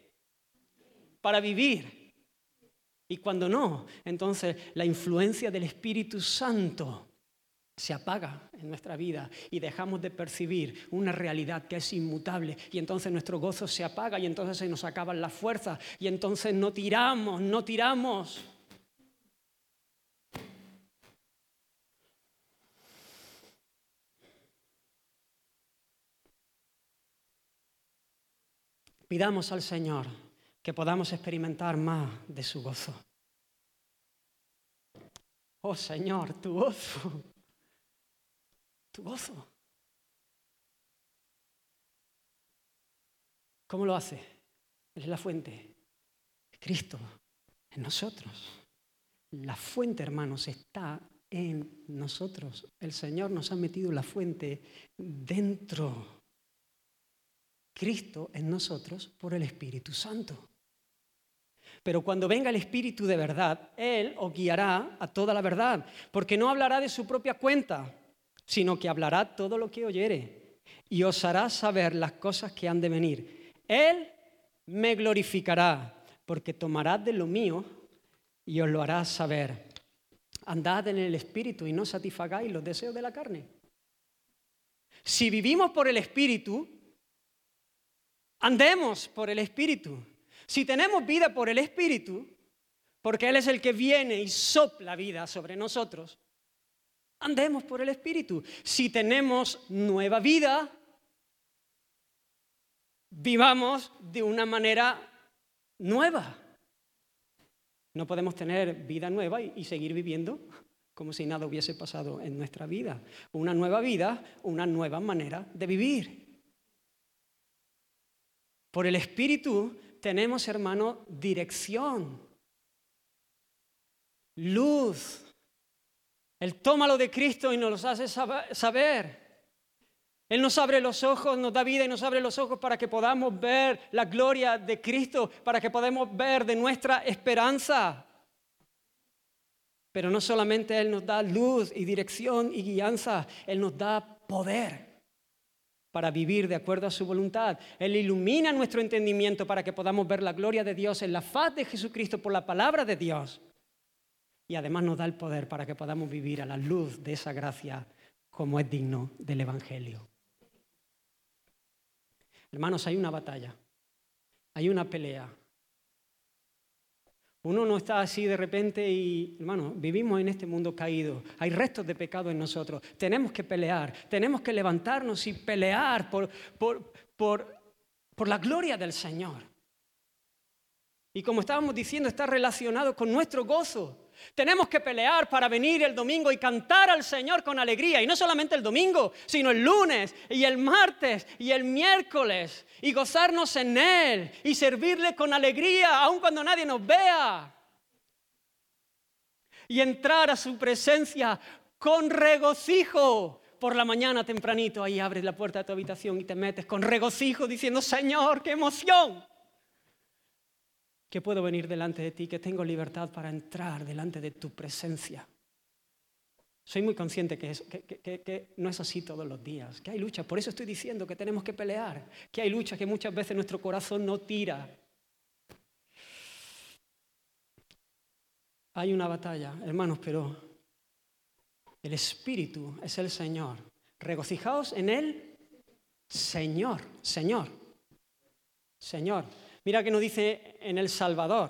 [SPEAKER 1] para vivir. Y cuando no, entonces la influencia del Espíritu Santo se apaga en nuestra vida y dejamos de percibir una realidad que es inmutable y entonces nuestro gozo se apaga y entonces se nos acaban las fuerzas y entonces no tiramos, no tiramos. Pidamos al Señor que podamos experimentar más de su gozo. Oh Señor, tu gozo, tu gozo. ¿Cómo lo hace? Él es la fuente. Cristo en nosotros. La fuente, hermanos, está en nosotros. El Señor nos ha metido la fuente dentro. Cristo en nosotros por el Espíritu Santo. Pero cuando venga el Espíritu de verdad, Él os guiará a toda la verdad, porque no hablará de su propia cuenta, sino que hablará todo lo que oyere y os hará saber las cosas que han de venir. Él me glorificará, porque tomará de lo mío y os lo hará saber. Andad en el Espíritu y no satisfagáis los deseos de la carne. Si vivimos por el Espíritu, andemos por el Espíritu. Si tenemos vida por el Espíritu, porque Él es el que viene y sopla vida sobre nosotros, andemos por el Espíritu. Si tenemos nueva vida, vivamos de una manera nueva. No podemos tener vida nueva y, seguir viviendo como si nada hubiese pasado en nuestra vida. Una nueva vida, una nueva manera de vivir. Por el Espíritu tenemos, hermano, dirección, luz. Él toma lo de Cristo y nos lo hace saber. Él nos abre los ojos, nos da vida y nos abre los ojos para que podamos ver la gloria de Cristo, para que podamos ver de nuestra esperanza. Pero no solamente Él nos da luz y dirección y guianza, Él nos da poder para vivir de acuerdo a su voluntad. Él ilumina nuestro entendimiento para que podamos ver la gloria de Dios en la faz de Jesucristo por la palabra de Dios. Y además nos da el poder para que podamos vivir a la luz de esa gracia como es digno del Evangelio. Hermanos, hay una batalla, hay una pelea, uno no está así de repente y, hermano, vivimos en este mundo caído. Hay restos de pecado en nosotros. Tenemos que pelear, tenemos que levantarnos y pelear por, por, por, por la gloria del Señor. Y como estábamos diciendo, está relacionado con nuestro gozo. Tenemos que pelear para venir el domingo y cantar al Señor con alegría. Y no solamente el domingo, sino el lunes y el martes y el miércoles. Y gozarnos en Él y servirle con alegría, aun cuando nadie nos vea. Y entrar a su presencia con regocijo. Por la mañana tempranito, ahí abres la puerta de tu habitación y te metes con regocijo diciendo, Señor, qué emoción que puedo venir delante de ti, que tengo libertad para entrar delante de tu presencia. Soy muy consciente que, no es así todos los días, que hay luchas. Por eso estoy diciendo que tenemos que pelear, que hay luchas que muchas veces nuestro corazón no tira. Hay una batalla, hermanos, pero el Espíritu es el Señor. Regocijaos en Él, Señor, Señor, Señor. Mira que nos dice en el Salvador,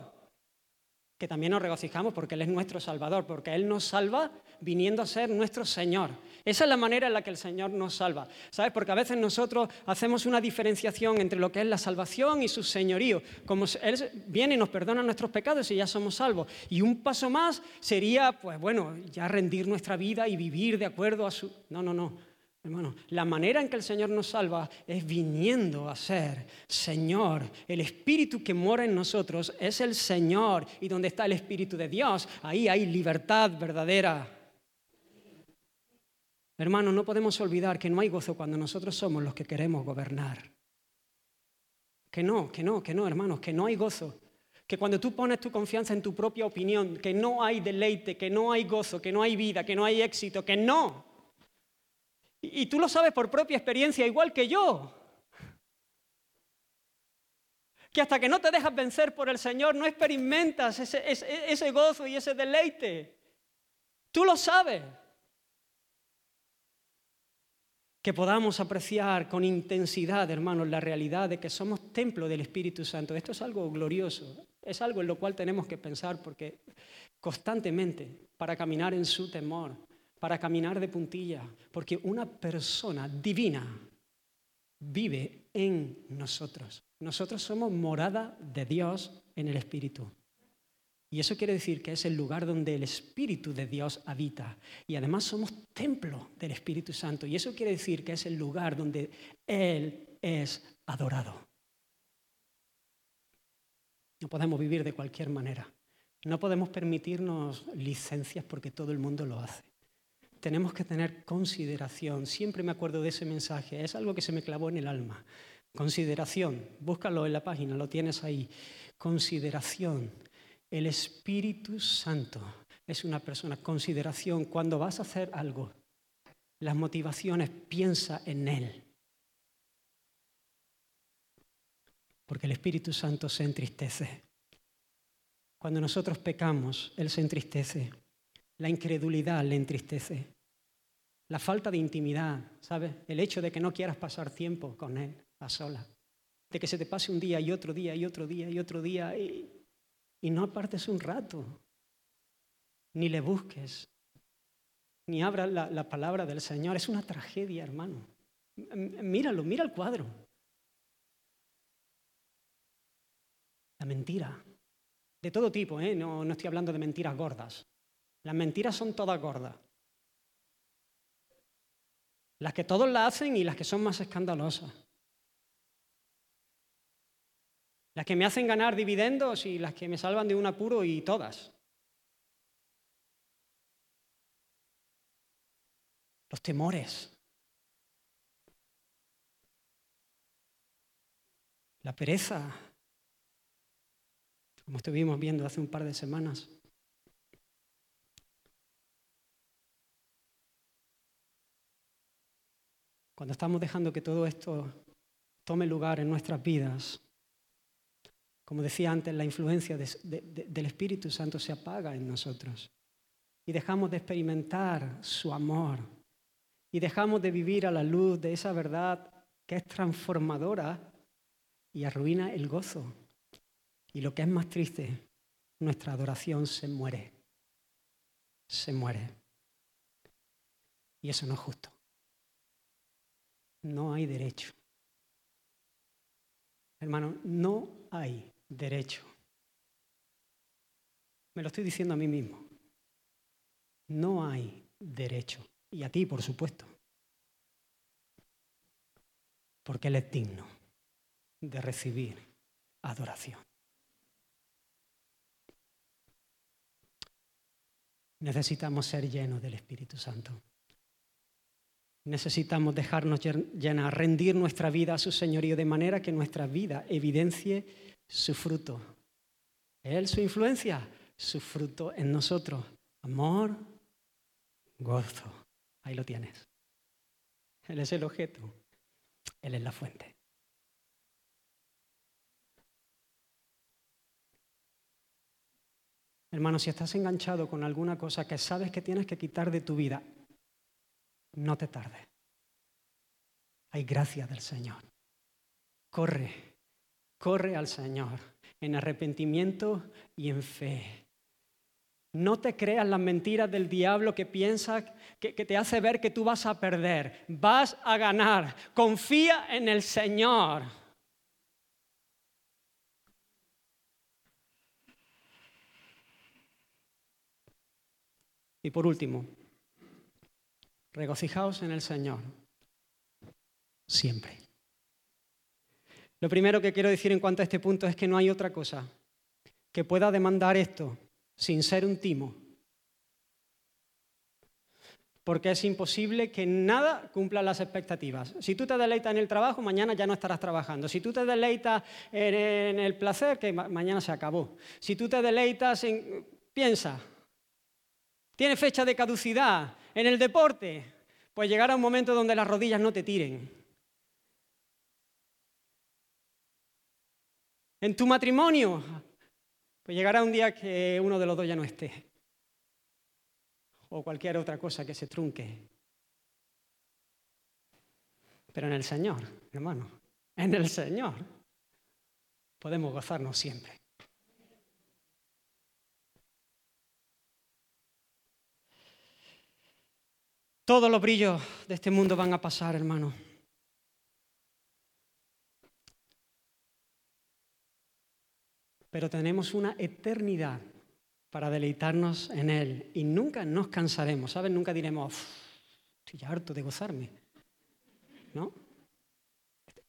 [SPEAKER 1] que también nos regocijamos porque Él es nuestro Salvador, porque Él nos salva viniendo a ser nuestro Señor. Esa es la manera en la que el Señor nos salva. ¿Sabes? Porque a veces nosotros hacemos una diferenciación entre lo que es la salvación y su señorío. Como Él viene y nos perdona nuestros pecados y ya somos salvos. Y un paso más sería, pues bueno, ya rendir nuestra vida y vivir de acuerdo a su... No, no, no. Hermano, la manera en que el Señor nos salva es viniendo a ser Señor. El Espíritu que mora en nosotros es el Señor. Y donde está el Espíritu de Dios, ahí hay libertad verdadera. Hermanos, no podemos olvidar que no hay gozo cuando nosotros somos los que queremos gobernar. Que no, que no, que no, hermanos, que no hay gozo. Que cuando tú pones tu confianza en tu propia opinión, que no hay deleite, que no hay gozo, que no hay vida, que no hay éxito, que no. Y, tú lo sabes por propia experiencia, igual que yo. Que hasta que no te dejas vencer por el Señor, no experimentas ese, ese gozo y ese deleite. Tú lo sabes que podamos apreciar con intensidad, hermanos, la realidad de que somos templo del Espíritu Santo. Esto es algo glorioso, es algo en lo cual tenemos que pensar porque constantemente para caminar en su temor, para caminar de puntilla, porque una persona divina vive en nosotros. Nosotros somos morada de Dios en el Espíritu. Y eso quiere decir que es el lugar donde el Espíritu de Dios habita. Y además somos templo del Espíritu Santo. Y eso quiere decir que es el lugar donde Él es adorado. No podemos vivir de cualquier manera. No podemos permitirnos licencias porque todo el mundo lo hace. Tenemos que tener consideración. Siempre me acuerdo de ese mensaje. Es algo que se me clavó en el alma. Consideración. Búscalo en la página, lo tienes ahí. Consideración el Espíritu Santo es una persona. Consideración, cuando vas a hacer algo, las motivaciones, piensa en Él. Porque el Espíritu Santo se entristece. Cuando nosotros pecamos, Él se entristece. La incredulidad le entristece. La falta de intimidad, ¿sabes? El hecho de que no quieras pasar tiempo con Él a sola. De que se te pase un día y otro día y otro día y otro día y y no apartes un rato, ni le busques, ni abra la, palabra del Señor. Es una tragedia, hermano. Míralo, mira el cuadro. La mentira. De todo tipo, ¿eh? no, no estoy hablando de mentiras gordas. Las mentiras son todas gordas. Las que todos la hacen y las que son más escandalosas. las que me hacen ganar dividendos y las que me salvan de un apuro y todas. Los temores. La pereza, como estuvimos viendo hace un par de semanas. Cuando estamos dejando que todo esto tome lugar en nuestras vidas, como decía antes, la influencia del Espíritu Santo se apaga en nosotros y dejamos de experimentar su amor y dejamos de vivir a la luz de esa verdad que es transformadora y arruina el gozo. Y lo que es más triste, nuestra adoración se muere. Se muere. Y eso no es justo. No hay derecho. Hermano, no hay derecho. Me lo estoy diciendo a mí mismo. No hay derecho. Y a ti, por supuesto. Porque Él es digno de recibir adoración. Necesitamos ser llenos del Espíritu Santo. Necesitamos dejarnos llenar, rendir nuestra vida a su señorío de manera que nuestra vida evidencie su fruto. Él, su influencia, su fruto en nosotros. Amor, gozo. Ahí lo tienes. Él es el objeto. Él es la fuente. Hermano, si estás enganchado con alguna cosa que sabes que tienes que quitar de tu vida, no te tardes. Hay gracia del Señor. Corre corre al Señor en arrepentimiento y en fe. No te creas las mentiras del diablo que piensa que, que, te hace ver que tú vas a perder. Vas a ganar. Confía en el Señor. Y por último, regocijaos en el Señor siempre. Lo primero que quiero decir en cuanto a este punto es que no hay otra cosa que pueda demandar esto sin ser un timo. Porque es imposible que nada cumpla las expectativas. Si tú te deleitas en el trabajo, mañana ya no estarás trabajando. Si tú te deleitas en el placer, que mañana se acabó. Si tú te deleitas en... Piensa, tiene fecha de caducidad. En el deporte, pues llegará un momento donde las rodillas no te tiren. En tu matrimonio, pues llegará un día que uno de los dos ya no esté. O cualquier otra cosa que se trunque. Pero en el Señor, hermano, en el Señor podemos gozarnos siempre. Todos los brillos de este mundo van a pasar, hermano. pero tenemos una eternidad para deleitarnos en Él y nunca nos cansaremos, ¿sabes? Nunca diremos, estoy harto de gozarme, ¿no?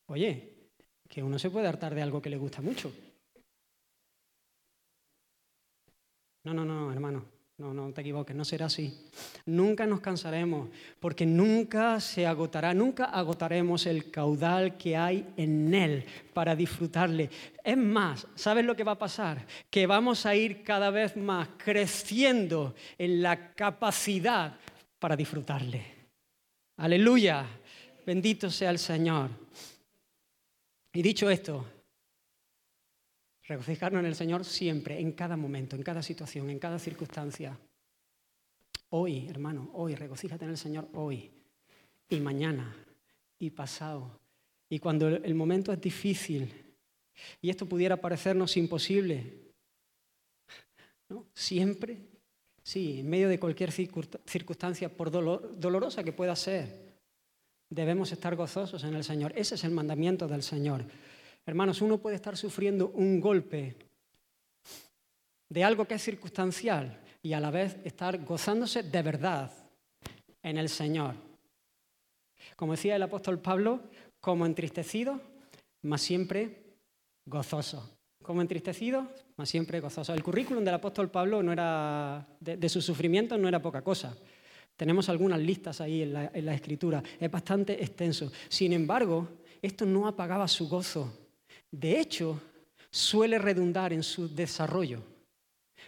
[SPEAKER 1] Oye, que uno se puede hartar de algo que le gusta mucho. No, no, no, hermano. No, no te equivoques, no será así. Nunca nos cansaremos, porque nunca se agotará, nunca agotaremos el caudal que hay en Él para disfrutarle. Es más, ¿sabes lo que va a pasar? Que vamos a ir cada vez más creciendo en la capacidad para disfrutarle. Aleluya, bendito sea el Señor. Y dicho esto, Regocijarnos en el Señor siempre, en cada momento, en cada situación, en cada circunstancia. Hoy, hermano, hoy, regocíjate en el Señor hoy y mañana y pasado. Y cuando el momento es difícil y esto pudiera parecernos imposible, ¿no? siempre, sí, en medio de cualquier circunstancia, por dolorosa que pueda ser, debemos estar gozosos en el Señor. Ese es el mandamiento del Señor. Hermanos, uno puede estar sufriendo un golpe de algo que es circunstancial y a la vez estar gozándose de verdad en el Señor. Como decía el apóstol Pablo, como entristecido, más siempre gozoso. Como entristecido, más siempre gozoso. El currículum del apóstol Pablo no era, de, su sufrimiento no era poca cosa. Tenemos algunas listas ahí en en la escritura. Es bastante extenso. Sin embargo, esto no apagaba su gozo de hecho, suele redundar en su desarrollo,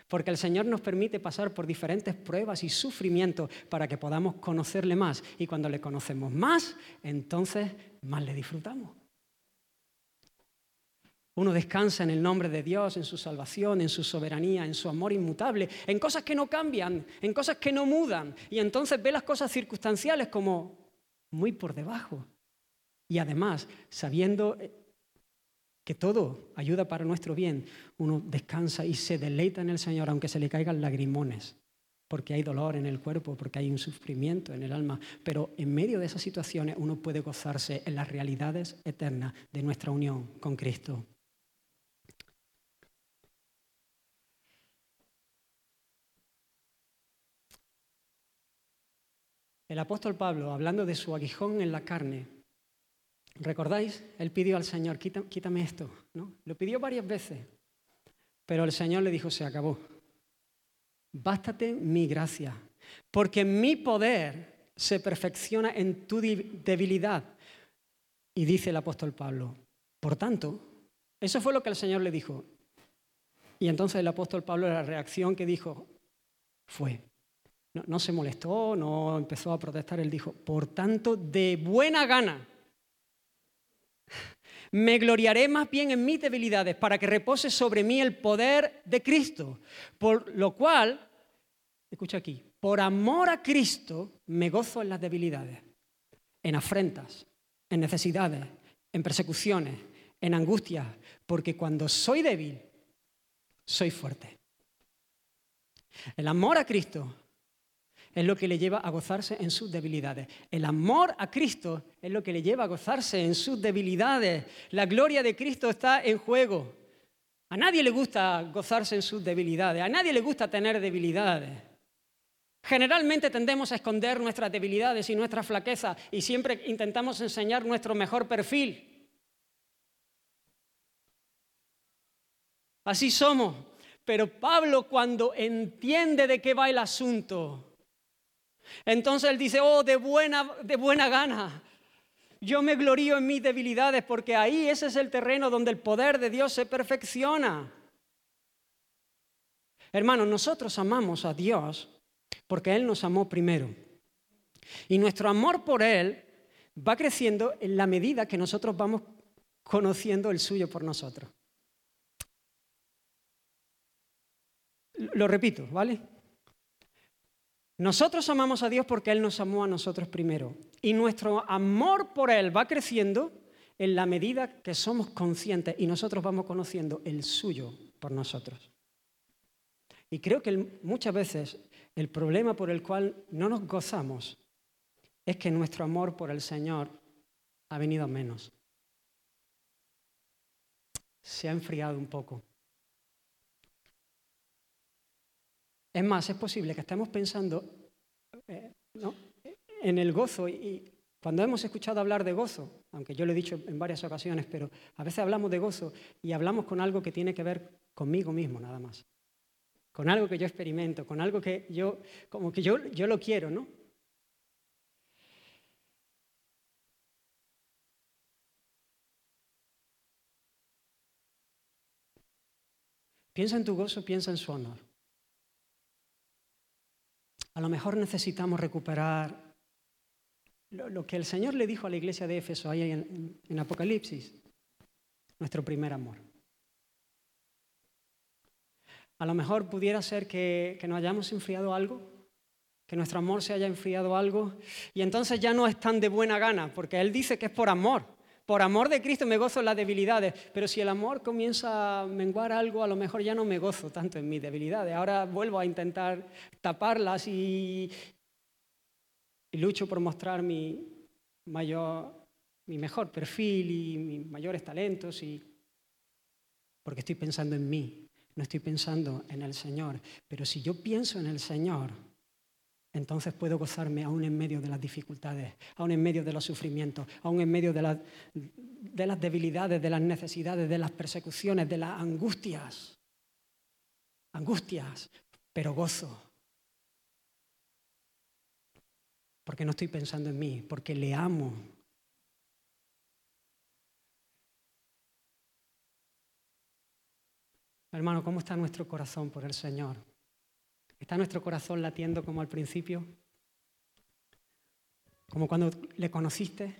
[SPEAKER 1] porque el Señor nos permite pasar por diferentes pruebas y sufrimientos para que podamos conocerle más. Y cuando le conocemos más, entonces más le disfrutamos. Uno descansa en el nombre de Dios, en su salvación, en su soberanía, en su amor inmutable, en cosas que no cambian, en cosas que no mudan. Y entonces ve las cosas circunstanciales como muy por debajo. Y además, sabiendo que todo ayuda para nuestro bien, uno descansa y se deleita en el Señor aunque se le caigan lagrimones, porque hay dolor en el cuerpo, porque hay un sufrimiento en el alma, pero en medio de esas situaciones uno puede gozarse en las realidades eternas de nuestra unión con Cristo. El apóstol Pablo, hablando de su aguijón en la carne, ¿Recordáis? Él pidió al Señor, quítame esto. ¿no? Lo pidió varias veces, pero el Señor le dijo, se acabó. Bástate mi gracia, porque mi poder se perfecciona en tu debilidad. Y dice el apóstol Pablo, por tanto, eso fue lo que el Señor le dijo. Y entonces el apóstol Pablo, la reacción que dijo fue, no, no se molestó, no empezó a protestar, él dijo, por tanto, de buena gana me gloriaré más bien en mis debilidades para que repose sobre mí el poder de Cristo. Por lo cual, escucha aquí, por amor a Cristo me gozo en las debilidades, en afrentas, en necesidades, en persecuciones, en angustia, porque cuando soy débil, soy fuerte. El amor a Cristo es lo que le lleva a gozarse en sus debilidades. El amor a Cristo es lo que le lleva a gozarse en sus debilidades. La gloria de Cristo está en juego. A nadie le gusta gozarse en sus debilidades, a nadie le gusta tener debilidades. Generalmente tendemos a esconder nuestras debilidades y nuestras flaquezas y siempre intentamos enseñar nuestro mejor perfil. Así somos. Pero Pablo cuando entiende de qué va el asunto, entonces él dice, oh, de buena, de buena gana. Yo me glorío en mis debilidades porque ahí ese es el terreno donde el poder de Dios se perfecciona. Hermanos, nosotros amamos a Dios porque Él nos amó primero. Y nuestro amor por Él va creciendo en la medida que nosotros vamos conociendo el suyo por nosotros. Lo repito, ¿vale? Nosotros amamos a Dios porque Él nos amó a nosotros primero. Y nuestro amor por Él va creciendo en la medida que somos conscientes y nosotros vamos conociendo el suyo por nosotros. Y creo que muchas veces el problema por el cual no nos gozamos es que nuestro amor por el Señor ha venido a menos. Se ha enfriado un poco. Es más, es posible que estemos pensando eh, en el gozo y cuando hemos escuchado hablar de gozo, aunque yo lo he dicho en varias ocasiones, pero a veces hablamos de gozo y hablamos con algo que tiene que ver conmigo mismo nada más, con algo que yo experimento, con algo que yo, como que yo, yo lo quiero, ¿no? Piensa en tu gozo, piensa en su honor. A lo mejor necesitamos recuperar lo, que el Señor le dijo a la iglesia de Éfeso ahí en, Apocalipsis, nuestro primer amor. A lo mejor pudiera ser que, que nos hayamos enfriado algo, que nuestro amor se haya enfriado algo, y entonces ya no es tan de buena gana, porque Él dice que es por amor. Por amor de Cristo me gozo en las debilidades, pero si el amor comienza a menguar algo, a lo mejor ya no me gozo tanto en mis debilidades. Ahora vuelvo a intentar taparlas y, lucho por mostrar mi, mayor, mi mejor perfil y mis mayores talentos, y, porque estoy pensando en mí, no estoy pensando en el Señor. Pero si yo pienso en el Señor, entonces puedo gozarme aún en medio de las dificultades, aún en medio de los sufrimientos, aún en medio de las, de las debilidades, de las necesidades, de las persecuciones, de las angustias. Angustias, pero gozo. Porque no estoy pensando en mí, porque le amo. Hermano, ¿cómo está nuestro corazón por el Señor? ¿Está nuestro corazón latiendo como al principio? Como cuando le conociste.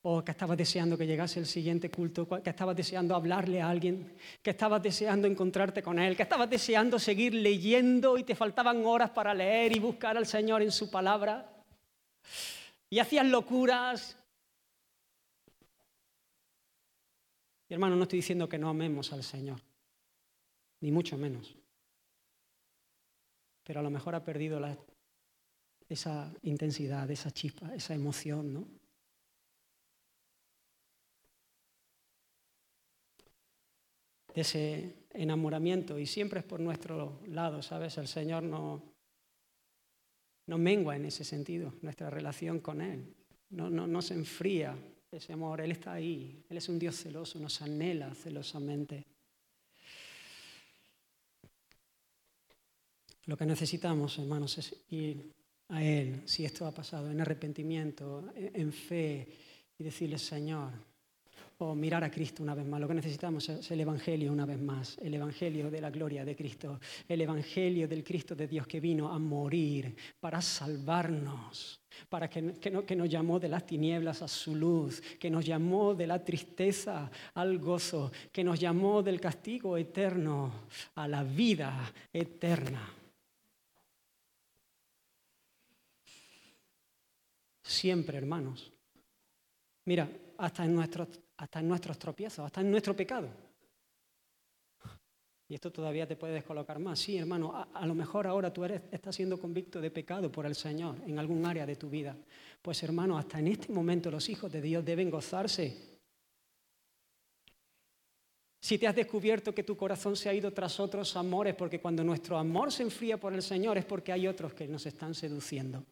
[SPEAKER 1] O que estabas deseando que llegase el siguiente culto, que estabas deseando hablarle a alguien, que estabas deseando encontrarte con él, que estabas deseando seguir leyendo y te faltaban horas para leer y buscar al Señor en su palabra. Y hacías locuras. Y hermano, no estoy diciendo que no amemos al Señor, ni mucho menos pero a lo mejor ha perdido esa intensidad, esa chispa, esa emoción, ¿no? De ese enamoramiento, y siempre es por nuestro lado, ¿sabes? El Señor no, no mengua en ese sentido, nuestra relación con Él, no, no, no se enfría ese amor, Él está ahí, Él es un Dios celoso, nos anhela celosamente. Lo que necesitamos, hermanos, es ir a Él, si esto ha pasado, en arrepentimiento, en fe, y decirle, Señor, o mirar a Cristo una vez más. Lo que necesitamos es el Evangelio una vez más, el Evangelio de la gloria de Cristo, el Evangelio del Cristo de Dios que vino a morir para salvarnos, para que, que, que nos llamó de las tinieblas a su luz, que nos llamó de la tristeza al gozo, que nos llamó del castigo eterno a la vida eterna. Siempre, hermanos. Mira, hasta en nuestros hasta en nuestros tropiezos, hasta en nuestro pecado. Y esto todavía te puede descolocar más. Sí, hermano, a, lo mejor ahora tú eres, estás siendo convicto de pecado por el Señor en algún área de tu vida. Pues hermano, hasta en este momento los hijos de Dios deben gozarse. Si te has descubierto que tu corazón se ha ido tras otros amores, porque cuando nuestro amor se enfría por el Señor es porque hay otros que nos están seduciendo.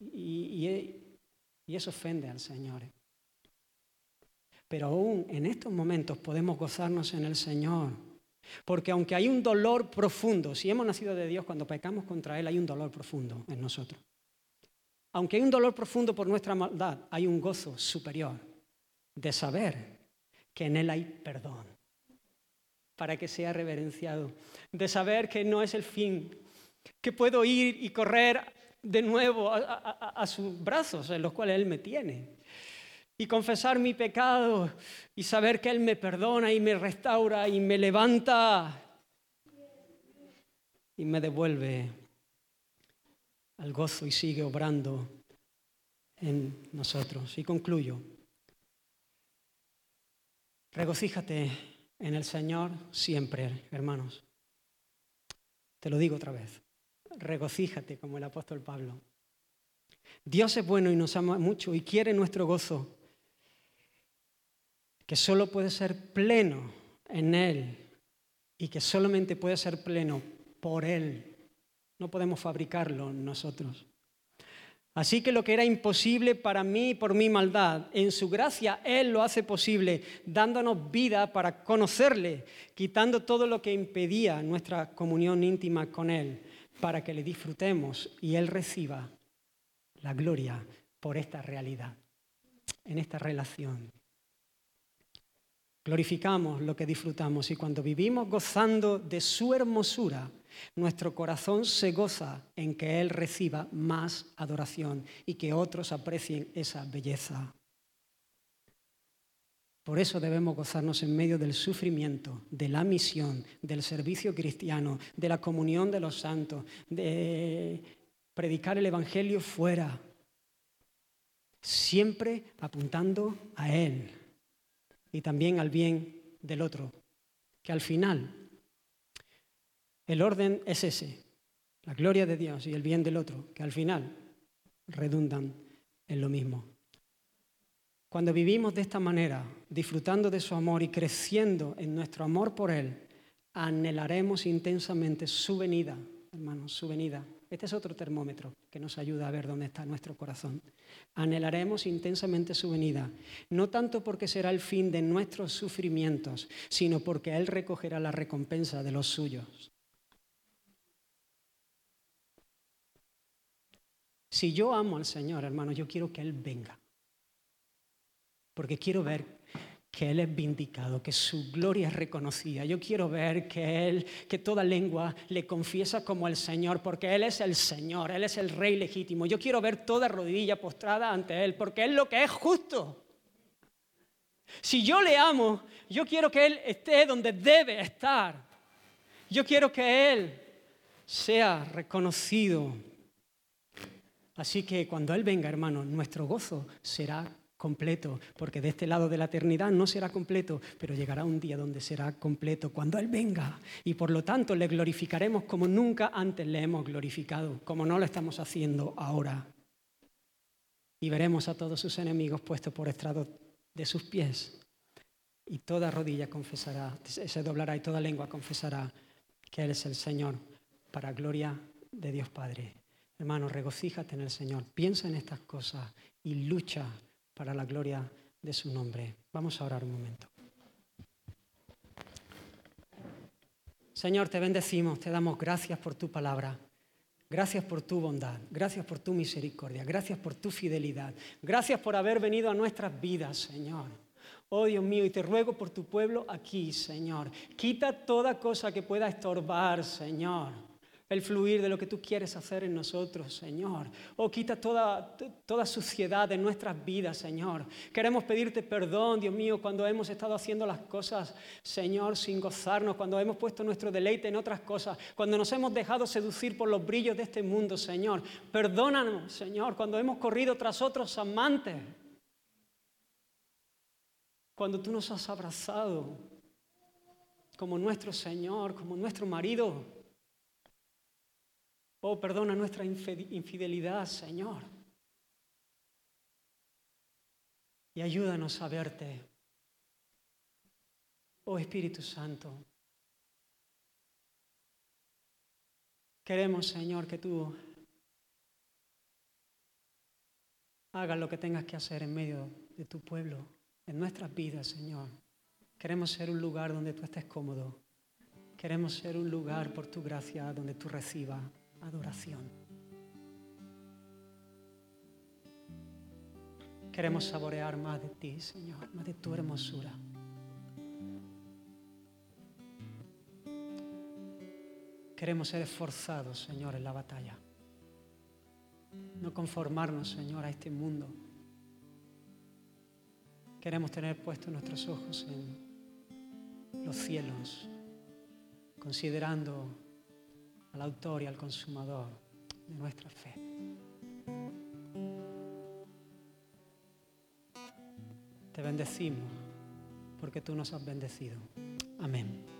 [SPEAKER 1] Y, y eso ofende al Señor. Pero aún en estos momentos podemos gozarnos en el Señor. Porque aunque hay un dolor profundo, si hemos nacido de Dios, cuando pecamos contra Él hay un dolor profundo en nosotros. Aunque hay un dolor profundo por nuestra maldad, hay un gozo superior de saber que en Él hay perdón para que sea reverenciado. De saber que no es el fin, que puedo ir y correr de nuevo a, sus brazos en los cuales Él me tiene y confesar mi pecado y saber que Él me perdona y me restaura y me levanta y me devuelve al gozo y sigue obrando en nosotros. Y concluyo. Regocíjate en el Señor siempre, hermanos. Te lo digo otra vez. Regocíjate como el apóstol Pablo. Dios es bueno y nos ama mucho y quiere nuestro gozo que solo puede ser pleno en Él y que solamente puede ser pleno por Él. No podemos fabricarlo nosotros. Así que lo que era imposible para mí por mi maldad, en su gracia Él lo hace posible, dándonos vida para conocerle, quitando todo lo que impedía nuestra comunión íntima con Él, para que le disfrutemos y Él reciba la gloria por esta realidad, en esta relación. Glorificamos lo que disfrutamos y cuando vivimos gozando de su hermosura, nuestro corazón se goza en que Él reciba más adoración y que otros aprecien esa belleza. Por eso debemos gozarnos en medio del sufrimiento, de la misión, del servicio cristiano, de la comunión de los santos, de predicar el Evangelio fuera, siempre apuntando a Él y también al bien del otro. Que al final el orden es ese, la gloria de Dios y el bien del otro, que al final redundan en lo mismo. Cuando vivimos de esta manera, disfrutando de su amor y creciendo en nuestro amor por Él, anhelaremos intensamente su venida, hermanos, su venida este es otro termómetro que nos ayuda a ver dónde está nuestro corazón. Anhelaremos intensamente su venida, no tanto porque será el fin de nuestros sufrimientos, sino porque Él recogerá la recompensa de los suyos. Si yo amo al Señor, hermano, yo quiero que Él venga. Porque quiero ver que Él es vindicado, que su gloria es reconocida. Yo quiero ver que Él, que toda lengua le confiesa como el Señor, porque Él es el Señor, Él es el Rey legítimo. Yo quiero ver toda rodilla postrada ante Él, porque Él lo que es justo. Si yo le amo, yo quiero que Él esté donde debe estar. Yo quiero que Él sea reconocido. Así que cuando Él venga, hermano, nuestro gozo será completo, porque de este lado de la eternidad no será completo, pero llegará un día donde será completo, cuando Él venga. Y por lo tanto le glorificaremos como nunca antes le hemos glorificado, como no lo estamos haciendo ahora. Y veremos a todos sus enemigos puestos por estrado de sus pies. Y toda rodilla confesará, se doblará y toda lengua confesará que Él es el Señor, para gloria de Dios Padre. Hermano, regocíjate en el Señor, piensa en estas cosas y lucha para la gloria de su nombre. Vamos a orar un momento. Señor, te bendecimos, te damos gracias por tu palabra. Gracias por tu bondad, gracias por tu misericordia, gracias por tu fidelidad, gracias por haber venido a nuestras vidas, Señor. Oh Dios mío, y te ruego por tu pueblo aquí, Señor. Quita toda cosa que pueda estorbar, Señor el fluir de lo que tú quieres hacer en nosotros, Señor. Oh, quita toda, toda suciedad de nuestras vidas, Señor. Queremos pedirte perdón, Dios mío, cuando hemos estado haciendo las cosas, Señor, sin gozarnos, cuando hemos puesto nuestro deleite en otras cosas, cuando nos hemos dejado seducir por los brillos de este mundo, Señor. Perdónanos, Señor, cuando hemos corrido tras otros amantes. Cuando tú nos has abrazado como nuestro Señor, como nuestro marido. Oh, perdona nuestra infidelidad, Señor. Y ayúdanos a verte. Oh Espíritu Santo. Queremos, Señor, que tú hagas lo que tengas que hacer en medio de tu pueblo, en nuestras vidas, Señor. Queremos ser un lugar donde tú estés cómodo. Queremos ser un lugar por tu gracia donde tú recibas adoración. Queremos saborear más de ti, Señor, más de tu hermosura. Queremos ser esforzados, Señor, en la batalla. No conformarnos, Señor, a este mundo. Queremos tener puestos nuestros ojos en los cielos, considerando al autor y al consumador de nuestra fe. Te bendecimos porque tú nos has bendecido. Amén.